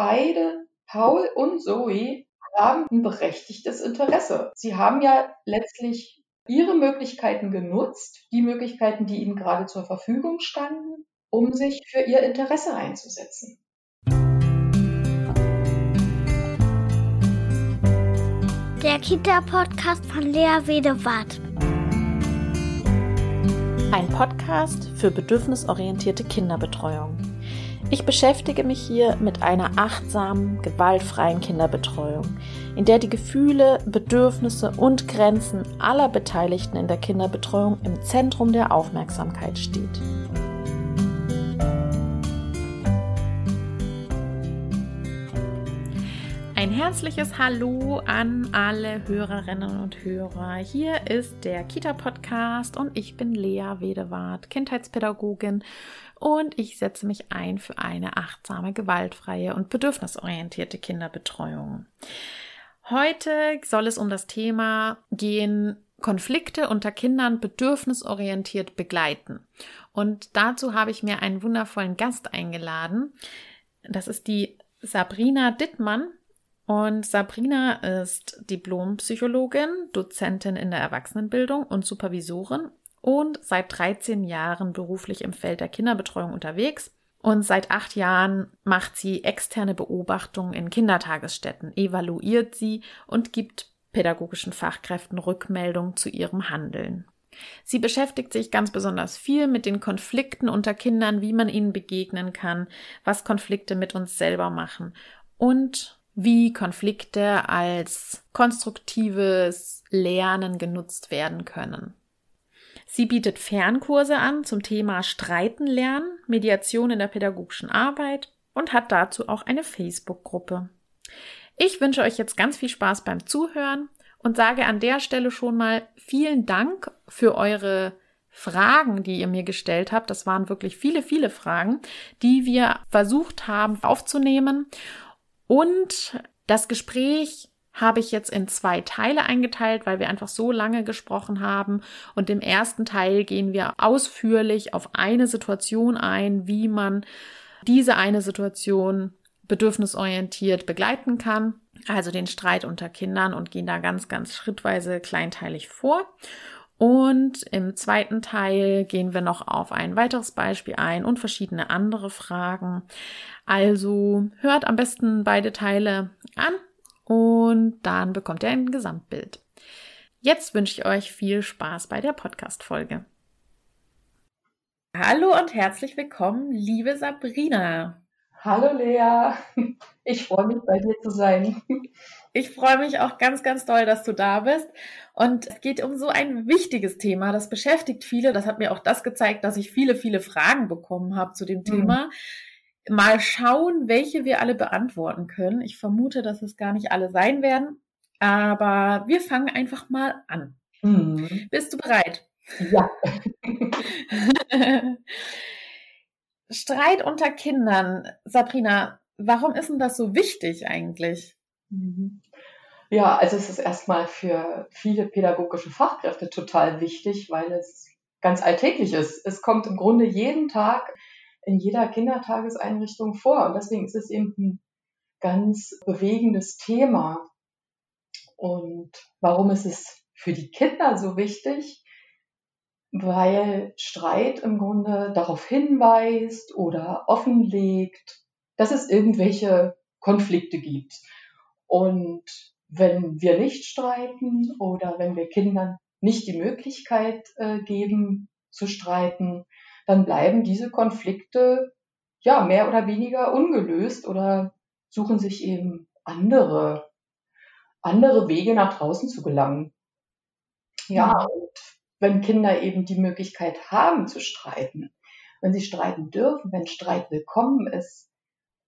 beide, Paul und Zoe, haben ein berechtigtes Interesse. Sie haben ja letztlich ihre Möglichkeiten genutzt, die Möglichkeiten, die ihnen gerade zur Verfügung standen, um sich für ihr Interesse einzusetzen. Der Kita-Podcast von Lea Wedewart. Ein Podcast für bedürfnisorientierte Kinderbetreuung. Ich beschäftige mich hier mit einer achtsamen, gewaltfreien Kinderbetreuung, in der die Gefühle, Bedürfnisse und Grenzen aller Beteiligten in der Kinderbetreuung im Zentrum der Aufmerksamkeit steht. Ein herzliches Hallo an alle Hörerinnen und Hörer. Hier ist der Kita-Podcast und ich bin Lea Wedewart, Kindheitspädagogin und ich setze mich ein für eine achtsame, gewaltfreie und bedürfnisorientierte Kinderbetreuung. Heute soll es um das Thema gehen, Konflikte unter Kindern bedürfnisorientiert begleiten. Und dazu habe ich mir einen wundervollen Gast eingeladen. Das ist die Sabrina Dittmann. Und Sabrina ist Diplompsychologin, Dozentin in der Erwachsenenbildung und Supervisorin und seit 13 Jahren beruflich im Feld der Kinderbetreuung unterwegs. Und seit acht Jahren macht sie externe Beobachtungen in Kindertagesstätten, evaluiert sie und gibt pädagogischen Fachkräften Rückmeldung zu ihrem Handeln. Sie beschäftigt sich ganz besonders viel mit den Konflikten unter Kindern, wie man ihnen begegnen kann, was Konflikte mit uns selber machen und wie Konflikte als konstruktives Lernen genutzt werden können. Sie bietet Fernkurse an zum Thema Streiten lernen, Mediation in der pädagogischen Arbeit und hat dazu auch eine Facebook-Gruppe. Ich wünsche euch jetzt ganz viel Spaß beim Zuhören und sage an der Stelle schon mal vielen Dank für eure Fragen, die ihr mir gestellt habt. Das waren wirklich viele, viele Fragen, die wir versucht haben aufzunehmen. Und das Gespräch habe ich jetzt in zwei Teile eingeteilt, weil wir einfach so lange gesprochen haben. Und im ersten Teil gehen wir ausführlich auf eine Situation ein, wie man diese eine Situation bedürfnisorientiert begleiten kann, also den Streit unter Kindern und gehen da ganz, ganz schrittweise kleinteilig vor. Und im zweiten Teil gehen wir noch auf ein weiteres Beispiel ein und verschiedene andere Fragen. Also hört am besten beide Teile an und dann bekommt ihr ein Gesamtbild. Jetzt wünsche ich euch viel Spaß bei der Podcast-Folge. Hallo und herzlich willkommen, liebe Sabrina. Hallo Lea, ich freue mich bei dir zu sein. Ich freue mich auch ganz, ganz doll, dass du da bist. Und es geht um so ein wichtiges Thema, das beschäftigt viele. Das hat mir auch das gezeigt, dass ich viele, viele Fragen bekommen habe zu dem mhm. Thema. Mhm mal schauen, welche wir alle beantworten können. Ich vermute, dass es gar nicht alle sein werden, aber wir fangen einfach mal an. Mhm. Bist du bereit? Ja. Streit unter Kindern. Sabrina, warum ist denn das so wichtig eigentlich? Mhm. Ja, also es ist erstmal für viele pädagogische Fachkräfte total wichtig, weil es ganz alltäglich ist. Es kommt im Grunde jeden Tag in jeder Kindertageseinrichtung vor. Und deswegen ist es eben ein ganz bewegendes Thema. Und warum ist es für die Kinder so wichtig? Weil Streit im Grunde darauf hinweist oder offenlegt, dass es irgendwelche Konflikte gibt. Und wenn wir nicht streiten oder wenn wir Kindern nicht die Möglichkeit äh, geben zu streiten, dann bleiben diese Konflikte ja mehr oder weniger ungelöst oder suchen sich eben andere, andere Wege nach draußen zu gelangen. Ja, mhm. und wenn Kinder eben die Möglichkeit haben zu streiten, wenn sie streiten dürfen, wenn Streit willkommen ist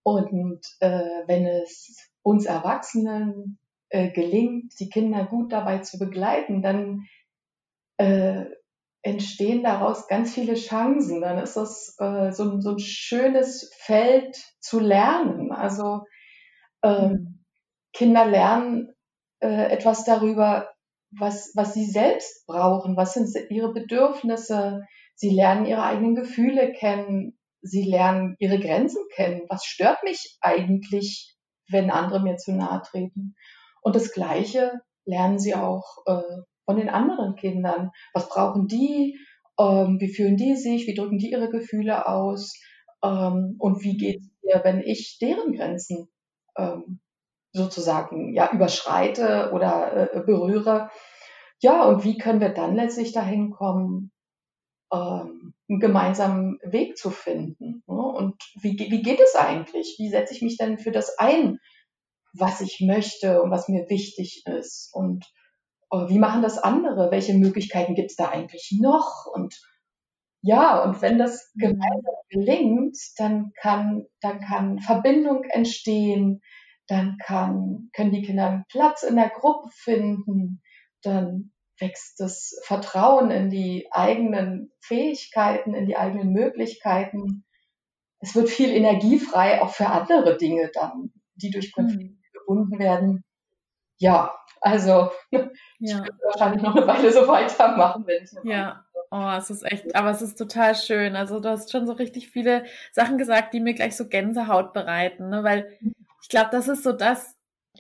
und äh, wenn es uns Erwachsenen äh, gelingt, die Kinder gut dabei zu begleiten, dann äh, entstehen daraus ganz viele Chancen. Dann ist das äh, so, so, ein schönes Feld zu lernen. Also ähm. Kinder lernen äh, etwas darüber, was, was sie selbst brauchen, was sind ihre Bedürfnisse. Sie lernen ihre eigenen Gefühle kennen. sie lernen ihre Grenzen kennen. Was stört mich eigentlich, wenn andere mir zu nahe treten? Und das Gleiche lernen sie auch äh, von den anderen Kindern. Was brauchen die? Ähm, wie fühlen die sich? Wie drücken die ihre Gefühle aus? Ähm, und wie geht es mir, wenn ich deren Grenzen ähm, sozusagen ja überschreite oder äh, berühre? Ja, und wie können wir dann letztlich dahin kommen, ähm, einen gemeinsamen Weg zu finden? Ne? Und wie, wie geht es eigentlich? Wie setze ich mich denn für das ein, was ich möchte und was mir wichtig ist? Und wie machen das andere? Welche Möglichkeiten gibt es da eigentlich noch? Und ja, und wenn das mhm. gemeinsam gelingt, dann kann, dann kann Verbindung entstehen, dann kann, können die Kinder einen Platz in der Gruppe finden, dann wächst das Vertrauen in die eigenen Fähigkeiten, in die eigenen Möglichkeiten. Es wird viel Energie frei, auch für andere Dinge dann, die durch Konflikte mhm. gebunden werden. Ja, also ja. ich würde wahrscheinlich noch eine Weile so weitermachen, wenn ich eine Ja. Oh, es ist echt, aber es ist total schön. Also du hast schon so richtig viele Sachen gesagt, die mir gleich so Gänsehaut bereiten, ne? weil ich glaube, das ist so das,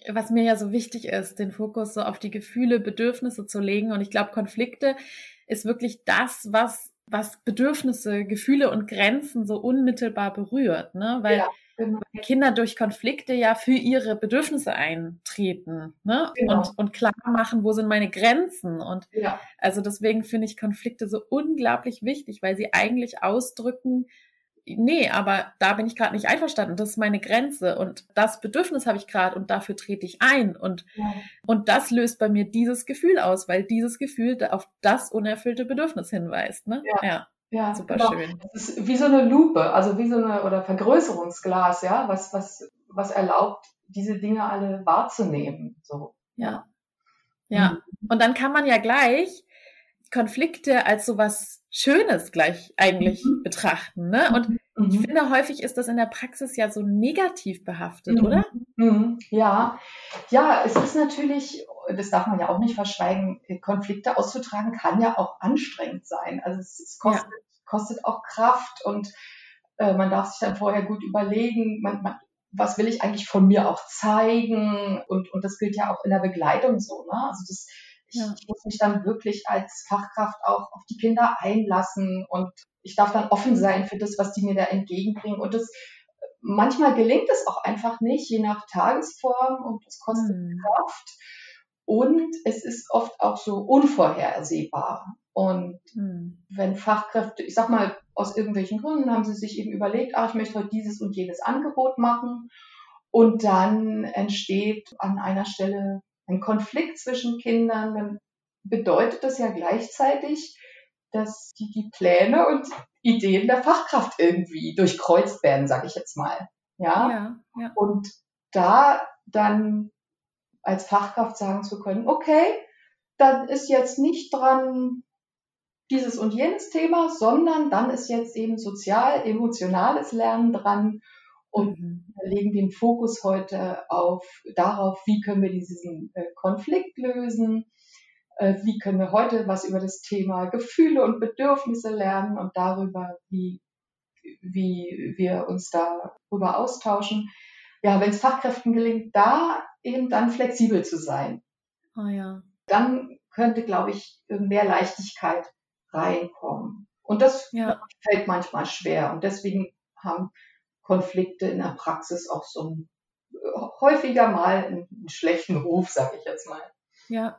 was mir ja so wichtig ist, den Fokus so auf die Gefühle, Bedürfnisse zu legen. Und ich glaube, Konflikte ist wirklich das, was, was Bedürfnisse, Gefühle und Grenzen so unmittelbar berührt, ne? Weil ja Genau. Kinder durch Konflikte ja für ihre Bedürfnisse eintreten ne? Genau. und, und klar machen, wo sind meine Grenzen. Und ja. also deswegen finde ich Konflikte so unglaublich wichtig, weil sie eigentlich ausdrücken, nee, aber da bin ich gerade nicht einverstanden, das ist meine Grenze und das Bedürfnis habe ich gerade und dafür trete ich ein und, ja. und das löst bei mir dieses Gefühl aus, weil dieses Gefühl auf das unerfüllte Bedürfnis hinweist. Ne? Ja. ja. Ja, super genau. schön. Es ist wie so eine Lupe, also wie so eine oder Vergrößerungsglas, ja, was, was, was erlaubt, diese Dinge alle wahrzunehmen. So. Ja. Ja. Mhm. Und dann kann man ja gleich Konflikte als so was Schönes gleich eigentlich mhm. betrachten. Ne? Und mhm. ich finde, häufig ist das in der Praxis ja so negativ behaftet, mhm. oder? Mhm. Ja, ja, es ist natürlich, das darf man ja auch nicht verschweigen, Konflikte auszutragen kann ja auch anstrengend sein. Also es, es kostet, ja. kostet auch Kraft und äh, man darf sich dann vorher gut überlegen, man, man, was will ich eigentlich von mir auch zeigen? Und, und das gilt ja auch in der Begleitung so. Ne? Also das, ja. ich muss mich dann wirklich als Fachkraft auch auf die Kinder einlassen und ich darf dann offen sein für das, was die mir da entgegenbringen. Und das manchmal gelingt es auch einfach nicht, je nach Tagesform und es kostet mhm. Kraft. Und es ist oft auch so unvorhersehbar. Und mhm. wenn Fachkräfte, ich sag mal, aus irgendwelchen Gründen haben sie sich eben überlegt, ah, ich möchte heute dieses und jenes Angebot machen. Und dann entsteht an einer Stelle ein Konflikt zwischen Kindern, dann bedeutet das ja gleichzeitig, dass die, die Pläne und Ideen der Fachkraft irgendwie durchkreuzt werden, sage ich jetzt mal. Ja? ja? Ja, Und da dann als Fachkraft sagen zu können, okay, dann ist jetzt nicht dran dieses und jenes Thema, sondern dann ist jetzt eben sozial, emotionales Lernen dran und mhm. legen den Fokus heute auf darauf, wie können wir diesen äh, Konflikt lösen, äh, wie können wir heute was über das Thema Gefühle und Bedürfnisse lernen und darüber, wie, wie wir uns darüber austauschen. Ja, wenn es Fachkräften gelingt, da eben dann flexibel zu sein, oh ja. dann könnte, glaube ich, mehr Leichtigkeit reinkommen. Und das ja. fällt manchmal schwer. Und deswegen haben Konflikte in der Praxis auch so ein, häufiger mal einen, schlechten Ruf, sage ich jetzt mal. Ja,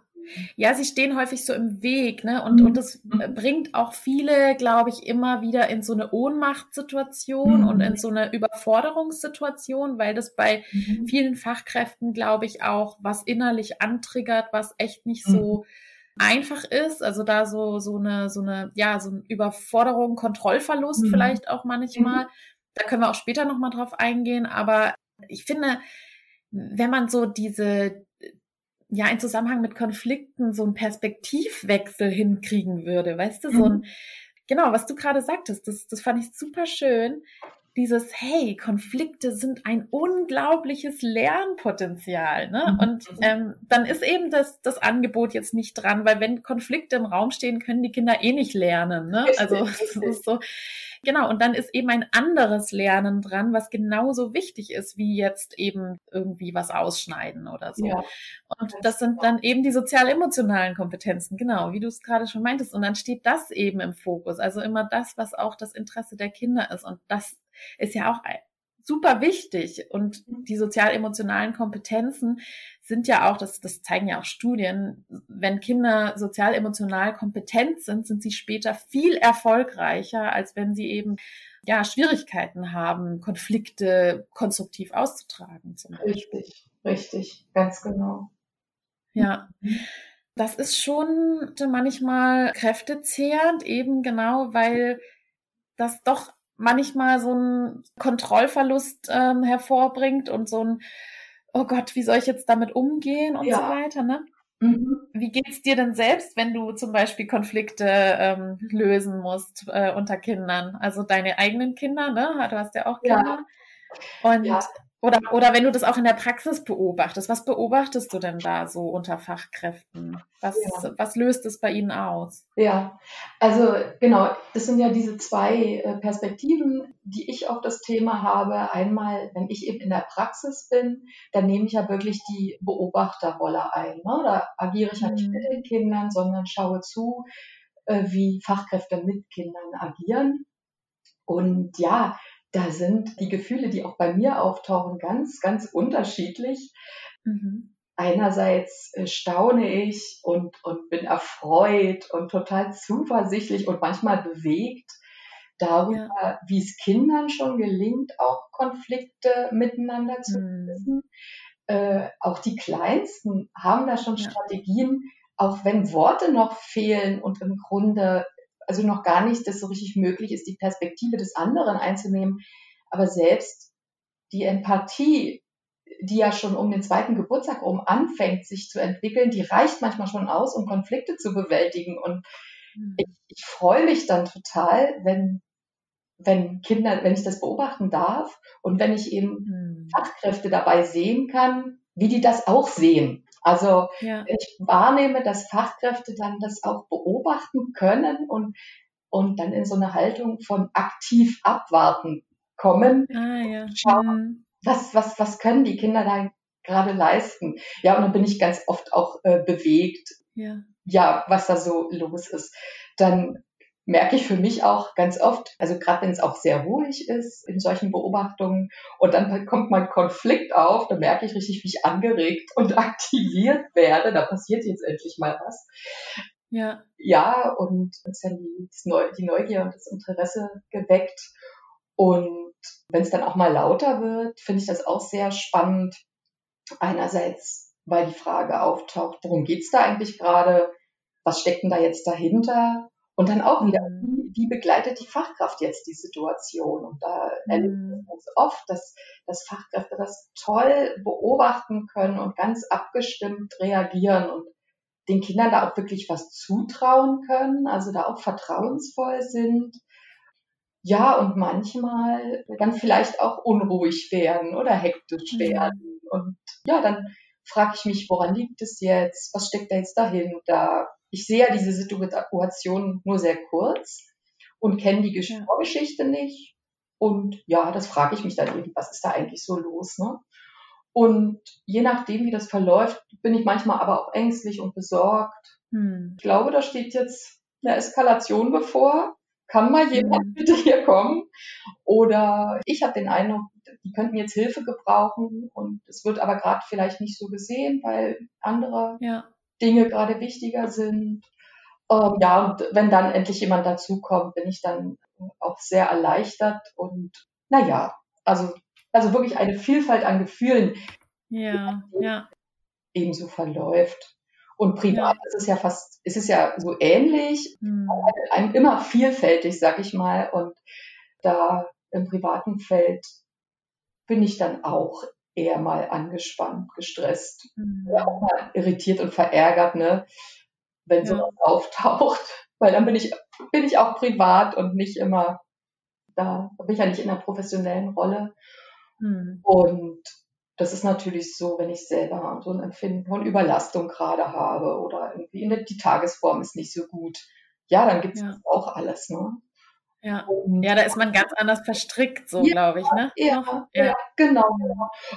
ja, sie stehen häufig so im Weg, ne? Und, mhm. und das mhm. bringt auch viele, glaube ich, immer wieder in so eine Ohnmachtssituation mhm. und in so eine Überforderungssituation, weil das bei mhm. vielen Fachkräften, glaube ich, auch was innerlich antriggert, was echt nicht so mhm. einfach ist. Also da so, so eine, so eine, ja, so eine Überforderung, Kontrollverlust mhm. vielleicht auch manchmal. Da können wir auch später nochmal drauf eingehen. Aber ich finde, wenn man so diese, ja, in Zusammenhang mit Konflikten so einen Perspektivwechsel hinkriegen würde, weißt du, so ein, mhm. genau, was du gerade sagtest, das, das fand ich super schön. Dieses, hey, Konflikte sind ein unglaubliches Lernpotenzial. Ne? Mhm. Und ähm, dann ist eben das, das Angebot jetzt nicht dran, weil wenn Konflikte im Raum stehen, können die Kinder eh nicht lernen. Ne? Also das ist so. Genau, und dann ist eben ein anderes Lernen dran, was genauso wichtig ist, wie jetzt eben irgendwie was ausschneiden oder so. Ja, und das sind dann eben die sozial-emotionalen Kompetenzen, genau, wie du es gerade schon meintest. Und dann steht das eben im Fokus. Also immer das, was auch das Interesse der Kinder ist. Und das ist ja auch super wichtig. Und mhm. die sozial-emotionalen Kompetenzen sind ja auch, das, das zeigen ja auch Studien, wenn Kinder sozial-emotional kompetent sind, sind sie später viel erfolgreicher, als wenn sie eben ja, Schwierigkeiten haben, Konflikte konstruktiv auszutragen. Richtig, richtig, ganz genau. Ja. Das ist schon manchmal kräftezehrend, eben genau, weil das doch manchmal so einen Kontrollverlust ähm, hervorbringt und so ein, oh Gott, wie soll ich jetzt damit umgehen und ja. so weiter, ne? Mhm. Wie geht's dir denn selbst, wenn du zum Beispiel Konflikte ähm, lösen musst äh, unter Kindern? Also deine eigenen Kinder, ne? Du hast ja auch Kinder. Ja. Und ja. Oder, oder wenn du das auch in der Praxis beobachtest, was beobachtest du denn da so unter Fachkräften? Was, ja. was löst es bei ihnen aus? Ja, also genau, das sind ja diese zwei äh, Perspektiven, die ich auf das Thema habe. Einmal, wenn ich eben in der Praxis bin, dann nehme ich ja wirklich die Beobachterrolle ein. Ne? Da agiere ich ja nicht mhm. mit den Kindern, sondern schaue zu, äh, wie Fachkräfte mit Kindern agieren. Und ja, da sind die Gefühle, die auch bei mir auftauchen, ganz, ganz unterschiedlich. Mhm. Einerseits äh, staune ich und, und bin erfreut und total zuversichtlich und manchmal bewegt darüber, ja. wie es Kindern schon gelingt, auch Konflikte miteinander zu mhm. lösen. Mhm. Äh, auch die Kleinsten haben da schon ja. Strategien, auch wenn Worte noch fehlen und im Grunde also noch gar nicht das so richtig möglich ist, die Perspektive des anderen einzunehmen. Aber selbst die Empathie, die ja schon um den zweiten Geburtstag herum anfängt, sich zu entwickeln, die reicht manchmal schon aus, um Konflikte zu bewältigen. Und mhm. ich, ich freue mich dann total, wenn, wenn Kinder, wenn ich das beobachten darf und wenn ich eben mhm. Fachkräfte dabei sehen kann, wie die das auch sehen. Also ja. ich wahrnehme, dass Fachkräfte dann das auch beobachten können und, und dann in so eine Haltung von aktiv abwarten kommen. Ah, ja. Schauen, mhm. was, was, was können die Kinder da gerade leisten? Ja, und dann bin ich ganz oft auch äh, bewegt. Ja. ja, was da so los ist. Dann merke ich für mich auch ganz oft, also gerade wenn es auch sehr ruhig ist in solchen Beobachtungen und dann kommt mal Konflikt auf, dann merke ich richtig, wie ich angeregt und aktiviert werde. Da passiert jetzt endlich mal was. Ja. Ja, und es die, die Neugier und das Interesse geweckt. Und wenn es dann auch mal lauter wird, finde ich das auch sehr spannend. Einerseits, weil die Frage auftaucht, worum geht's da eigentlich gerade? Was steckt denn da jetzt dahinter? Und dann auch wieder, mhm. wie, begleitet die Fachkraft jetzt die Situation? Und da erleben wir ganz oft, dass, dass Fachkräfte das toll beobachten können und ganz abgestimmt reagieren und den Kindern da auch wirklich was zutrauen können, also da auch vertrauensvoll sind. Ja, und manchmal dann vielleicht auch unruhig werden oder hektisch mhm. werden. Und ja, dann frage ich mich, woran liegt es jetzt? Was steckt da jetzt dahinter? Ich sehe ja diese Situation nur sehr kurz und kenne die Vorgeschichte nicht. Und ja, das frage ich mich dann eben, was ist da eigentlich so los? Ne? Und je nachdem, wie das verläuft, bin ich manchmal aber auch ängstlich und besorgt. Hm. Ich glaube, da steht jetzt eine Eskalation bevor. Kann mal jemand hm. bitte hier kommen? Oder ich habe den Eindruck, die könnten jetzt Hilfe gebrauchen und es wird aber gerade vielleicht nicht so gesehen, weil andere ja. Dinge gerade wichtiger sind. Ähm, ja, und wenn dann endlich jemand dazukommt, bin ich dann auch sehr erleichtert und naja, also, also wirklich eine Vielfalt an Gefühlen, ja, ja. ebenso verläuft. Und privat ja. ist es ja fast, ist es ja so ähnlich, hm. einem immer vielfältig, sag ich mal. Und da im privaten Feld bin ich dann auch eher mal angespannt, gestresst, mhm. oder auch mal irritiert und verärgert, ne, wenn ja. sowas auftaucht. Weil dann bin ich, bin ich auch privat und nicht immer Da bin ich ja nicht in einer professionellen Rolle. Mhm. Und das ist natürlich so, wenn ich selber so ein Empfinden von Überlastung gerade habe oder irgendwie der, die Tagesform ist nicht so gut. Ja, dann gibt es ja. auch alles. Ne? Ja. ja, da ist man ganz anders verstrickt, so ja, glaube ich. Ne? Ja, ja. ja, genau.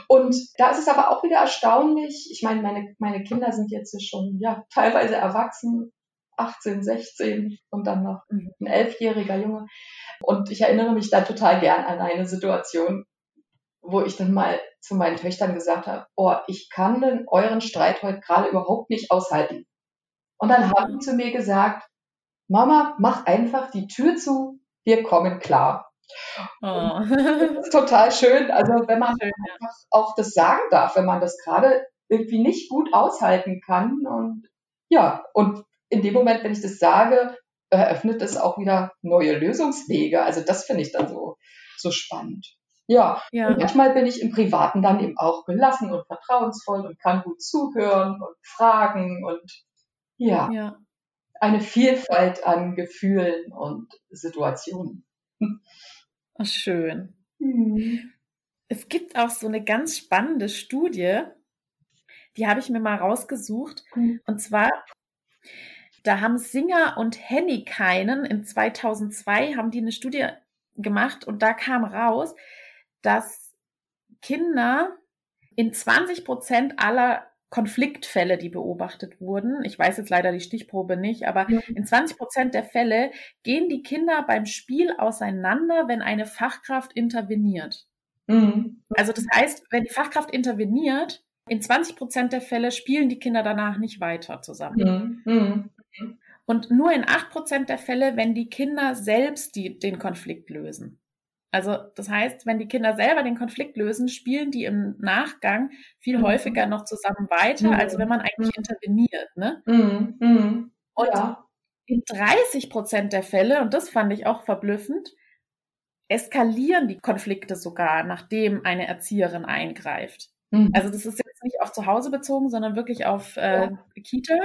Und da ist es aber auch wieder erstaunlich. Ich meine, meine, meine Kinder sind jetzt schon ja, teilweise erwachsen, 18, 16 und dann noch mhm. ein elfjähriger Junge. Und ich erinnere mich da total gern an eine Situation, wo ich dann mal zu meinen Töchtern gesagt habe, oh, ich kann denn euren Streit heute gerade überhaupt nicht aushalten. Und dann haben sie zu mir gesagt, Mama, mach einfach die Tür zu, wir kommen klar. Oh. Das ist total schön. Also wenn man schön, einfach auch das sagen darf, wenn man das gerade irgendwie nicht gut aushalten kann. Und ja, und in dem Moment, wenn ich das sage, eröffnet es auch wieder neue Lösungswege. Also das finde ich dann so, so spannend. Ja, ja. Und manchmal bin ich im Privaten dann eben auch gelassen und vertrauensvoll und kann gut zuhören und fragen und ja. ja eine Vielfalt an Gefühlen und Situationen. Ach, schön. Mhm. Es gibt auch so eine ganz spannende Studie, die habe ich mir mal rausgesucht. Mhm. Und zwar, da haben Singer und Hennikeinen in 2002 haben die eine Studie gemacht und da kam raus, dass Kinder in 20 Prozent aller Konfliktfälle, die beobachtet wurden. Ich weiß jetzt leider die Stichprobe nicht, aber ja. in 20 Prozent der Fälle gehen die Kinder beim Spiel auseinander, wenn eine Fachkraft interveniert. Mhm. Also das heißt, wenn die Fachkraft interveniert, in 20 Prozent der Fälle spielen die Kinder danach nicht weiter zusammen. Mhm. Mhm. Und nur in 8 Prozent der Fälle, wenn die Kinder selbst die, den Konflikt lösen. Also das heißt, wenn die Kinder selber den Konflikt lösen, spielen die im Nachgang viel mhm. häufiger noch zusammen weiter, mhm. als wenn man eigentlich mhm. interveniert. Ne? Mhm. mhm. Und ja. in 30 Prozent der Fälle, und das fand ich auch verblüffend, eskalieren die Konflikte sogar, nachdem eine Erzieherin eingreift. Mhm. Also das ist jetzt nicht auf zu Hause bezogen, sondern wirklich auf äh, ja. Kita.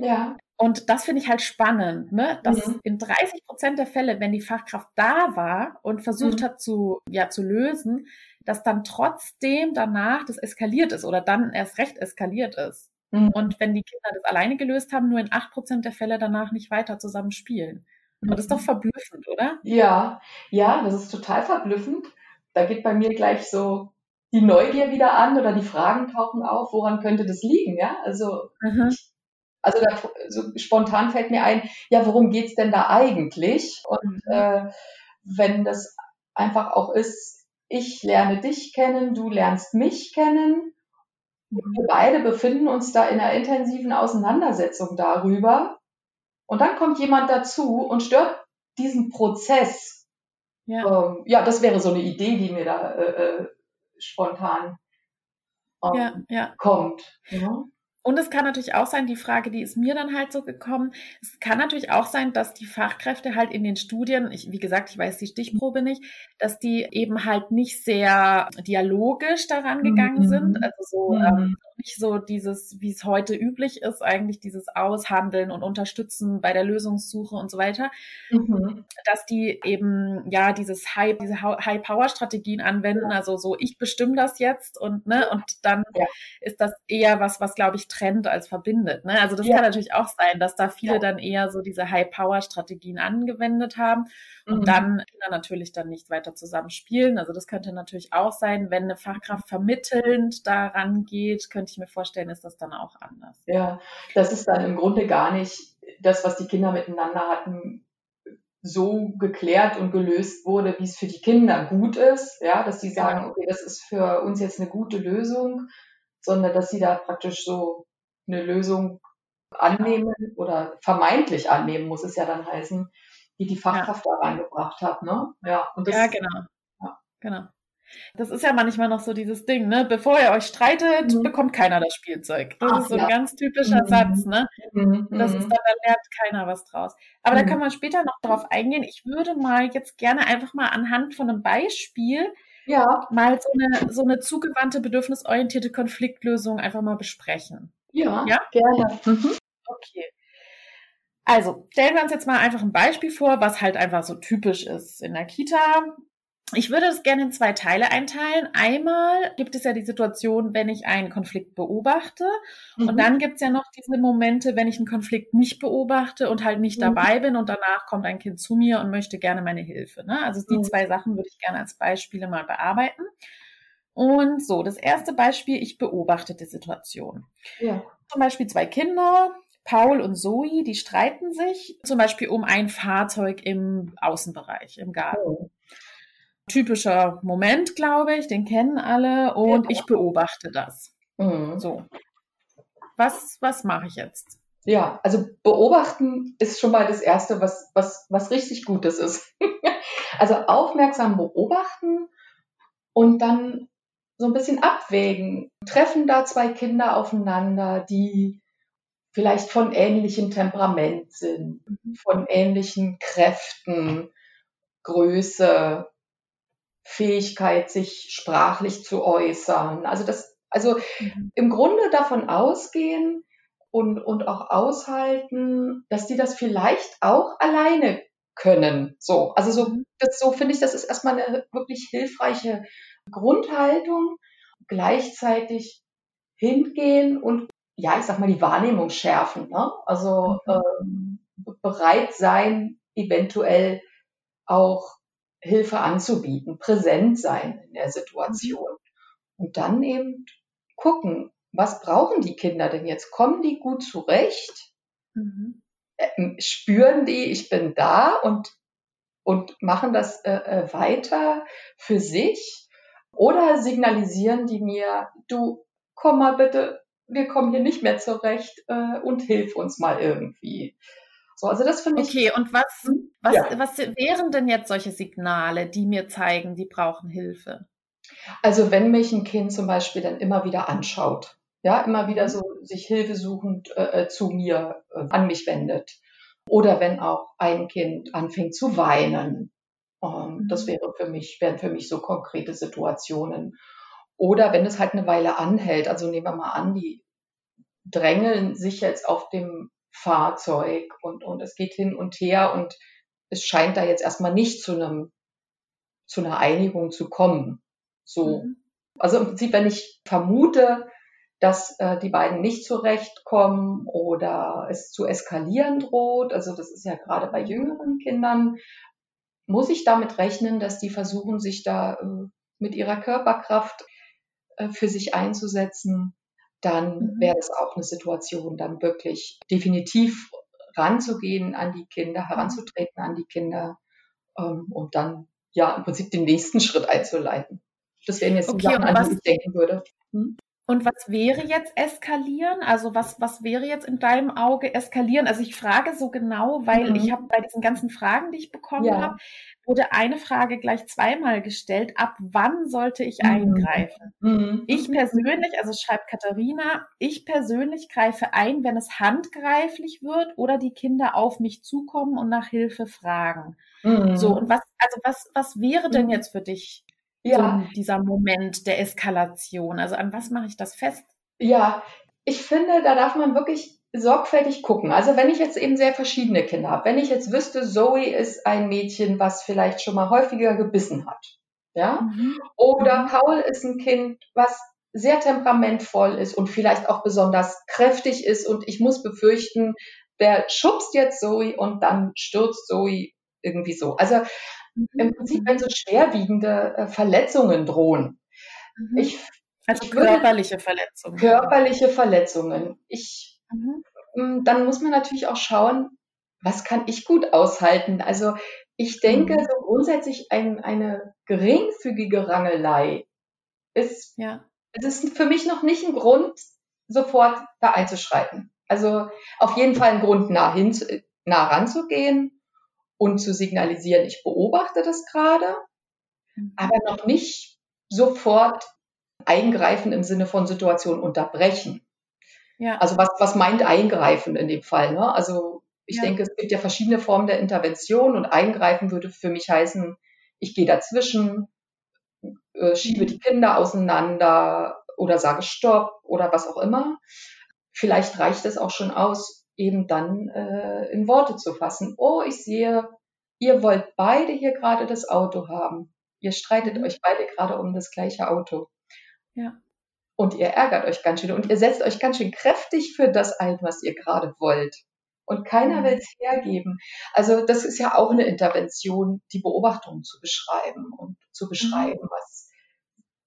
Ja. Und das finde ich halt spannend, ne? dass mhm. in 30 Prozent der Fälle, wenn die Fachkraft da war und versucht mhm. hat zu, ja, zu lösen, dass dann trotzdem danach das eskaliert ist oder dann erst recht eskaliert ist. Mhm. Und wenn die Kinder das alleine gelöst haben, nur in 8 Prozent der Fälle danach nicht weiter zusammen spielen. Und das ist doch mhm. verblüffend, oder? Ja, ja, das ist total verblüffend. Da geht bei mir gleich so die Neugier wieder an oder die Fragen tauchen auf, woran könnte das liegen, ja? Also mhm. ich also da, so spontan fällt mir ein, ja, worum geht's denn da eigentlich? Und mhm. äh, wenn das einfach auch ist, ich lerne dich kennen, du lernst mich kennen. Und wir beide befinden uns da in einer intensiven Auseinandersetzung darüber. Und dann kommt jemand dazu und stört diesen Prozess. Ja, ähm, ja das wäre so eine Idee, die mir da äh, äh spontan ähm, ja, ja. kommt. Ja. Und es kann natürlich auch sein, die Frage, die ist mir dann halt so gekommen, es kann natürlich auch sein, dass die Fachkräfte halt in den Studien, ich, wie gesagt, ich weiß die Stichprobe nicht, dass die eben halt nicht sehr dialogisch daran gegangen mhm. sind. Also so mhm. ähm, nicht so dieses, wie es heute üblich ist, eigentlich dieses Aushandeln und Unterstützen bei der Lösungssuche und so weiter, mhm. dass die eben ja dieses High, diese High-Power-Strategien anwenden, also so ich bestimme das jetzt und ne, und dann ja. ist das eher was, was glaube ich trennt als verbindet. Ne? Also das ja. kann natürlich auch sein, dass da viele ja. dann eher so diese High-Power-Strategien angewendet haben und mhm. dann Kinder natürlich dann nicht weiter zusammen spielen. Also das könnte natürlich auch sein, wenn eine Fachkraft vermittelnd daran geht, könnte ich mir vorstellen, ist das dann auch anders. Ja, das ist dann im Grunde gar nicht das, was die Kinder miteinander hatten, so geklärt und gelöst wurde, wie es für die Kinder gut ist, ja, dass die sagen, okay, das ist für uns jetzt eine gute Lösung, sondern dass sie da praktisch so eine Lösung annehmen oder vermeintlich annehmen, muss es ja dann heißen, die die Fachkraft ja. da reingebracht hat, ne? Ja, und das, ja genau. Ja. Genau. Das ist ja manchmal noch so dieses Ding, ne? Bevor ihr euch streitet, mhm. bekommt keiner das Spielzeug. Das Ach, ist so ein ganz typischer mhm. Satz, ne? Mhm. Das ist mhm. dann, da lernt keiner was draus. Aber da mhm. kann man später noch drauf eingehen. Ich würde mal jetzt gerne einfach mal anhand von einem Beispiel ja. mal so eine, so eine zugewandte, bedürfnisorientierte Konfliktlösung einfach mal besprechen. Ja, ja? gerne. Mhm. Okay. Also, stellen wir uns jetzt mal einfach ein Beispiel vor, was halt einfach so typisch ist in der Kita. Ich würde es gerne in zwei Teile einteilen. Einmal gibt es ja die Situation, wenn ich einen Konflikt beobachte. Mhm. Und dann gibt es ja noch diese Momente, wenn ich einen Konflikt nicht beobachte und halt nicht mhm. dabei bin und danach kommt ein Kind zu mir und möchte gerne meine Hilfe. Ne? Also die mhm. zwei Sachen würde ich gerne als Beispiele mal bearbeiten. Und so, das erste Beispiel, ich beobachte die Situation. Ja. Zum Beispiel zwei Kinder, Paul und Zoe, die streiten sich zum Beispiel um ein Fahrzeug im Außenbereich, im Garten. Oh typischer Moment, glaube ich, den kennen alle und ja. ich beobachte das. Mhm. So. Was, was mache ich jetzt? Ja, also beobachten ist schon mal das Erste, was, was, was richtig Gutes ist. also aufmerksam beobachten und dann so ein bisschen abwägen. Treffen da zwei Kinder aufeinander, die vielleicht von ähnlichem Temperament sind, mhm. von ähnlichen Kräften, Größe, Fähigkeit, sich sprachlich zu äußern. Also das, also mhm. im Grunde davon ausgehen und, und auch aushalten, dass die das vielleicht auch alleine können. So, also so, mhm. das, so finde ich, das ist erstmal eine wirklich hilfreiche Grundhaltung. Gleichzeitig hingehen und ja, ich sag mal, die Wahrnehmung schärfen. Ne? Also mhm. ähm, bereit sein, eventuell auch Hilfe anzubieten, präsent sein in der Situation. Und dann eben gucken, was brauchen die Kinder denn jetzt? Kommen die gut zurecht? Mhm. Ähm, spüren die, ich bin da und, und machen das äh, äh, weiter für sich? Oder signalisieren die mir, du, komm mal bitte, wir kommen hier nicht mehr zurecht äh, und hilf uns mal irgendwie. So, also das finde ich. Okay, und was, hm? was, ja. was wären denn jetzt solche Signale, die mir zeigen, die brauchen Hilfe? Also wenn mich ein Kind zum Beispiel dann immer wieder anschaut, ja, immer wieder mhm. so sich hilfesuchend äh, äh, zu mir, äh, an mich wendet. Oder wenn auch ein Kind anfängt zu weinen. Ähm, mhm. Das wäre für mich, wären für mich so konkrete Situationen. Oder wenn es halt eine Weile anhält, also nehmen wir mal an, die drängeln sich jetzt auf dem Fahrzeug und, und es geht hin und her und es scheint da jetzt erstmal nicht zu einem, zu einer Einigung zu kommen. So. Mhm. Also im Prinzip, wenn ich vermute, dass äh, die beiden nicht zurechtkommen oder es zu eskalieren droht, also das ist ja gerade bei jüngeren Kindern, muss ich damit rechnen, dass die versuchen, sich da äh, mit ihrer Körperkraft äh, für sich einzusetzen dann mhm. wäre das auch eine Situation, dann wirklich definitiv ranzugehen an die Kinder, heranzutreten an die Kinder ähm, und dann ja im Prinzip den nächsten Schritt einzuleiten. Das wären jetzt okay, die Sachen, an die ich denken würde. Hm? Und was wäre jetzt eskalieren? Also was, was wäre jetzt in deinem Auge eskalieren? Also ich frage so genau, weil mhm. ich habe bei diesen ganzen Fragen, die ich bekommen ja. habe, wurde eine Frage gleich zweimal gestellt. Ab wann sollte ich mhm. eingreifen? Mhm. Ich persönlich, also schreibt Katharina, ich persönlich greife ein, wenn es handgreiflich wird oder die Kinder auf mich zukommen und nach Hilfe fragen. Mhm. So, und was, also was, was wäre denn mhm. jetzt für dich ja. so dieser Moment der Eskalation? Also an was mache ich das fest? Ja, ich finde, da darf man wirklich sorgfältig gucken. Also wenn ich jetzt eben sehr verschiedene Kinder habe, wenn ich jetzt wüsste, Zoe ist ein Mädchen, was vielleicht schon mal häufiger gebissen hat, ja, mhm. oder mhm. Paul ist ein Kind, was sehr temperamentvoll ist und vielleicht auch besonders kräftig ist und ich muss befürchten, der schubst jetzt Zoe und dann stürzt Zoe irgendwie so. Also. Im Prinzip, wenn so schwerwiegende äh, Verletzungen drohen. Mhm. Ich, also ich körperliche Verletzungen. Körperliche Verletzungen. Ich Mhm. Mm, dann muss man natürlich auch schauen, was kann ich gut aushalten? Also ich denke, mhm. so grundsätzlich ein, eine geringfügige Rangelei ist, ja. es ist für mich noch nicht ein Grund, sofort da einzuschreiten. Also auf jeden Fall ein Grund, nah, hin, nah ranzugehen und zu signalisieren, ich beobachte das gerade, aber noch nicht sofort eingreifen im Sinne von Situation unterbrechen. Ja. Also was, was meint eingreifen in dem Fall? Ne? Also ich ja. denke, es gibt ja verschiedene Formen der Intervention und eingreifen würde für mich heißen, ich gehe dazwischen, äh, schiebe die Kinder auseinander oder sage Stopp oder was auch immer. Vielleicht reicht es auch schon aus, eben dann äh, in Worte zu fassen. Oh, ich sehe, ihr wollt beide hier gerade das Auto haben. Ihr streitet mhm. euch beide gerade um das gleiche Auto. Ja. Und ihr ärgert euch ganz schön und ihr setzt euch ganz schön kräftig für das ein, was ihr gerade wollt. Und keiner mhm. will es hergeben. Also das ist ja auch eine Intervention, die Beobachtung zu beschreiben und zu beschreiben, mhm. was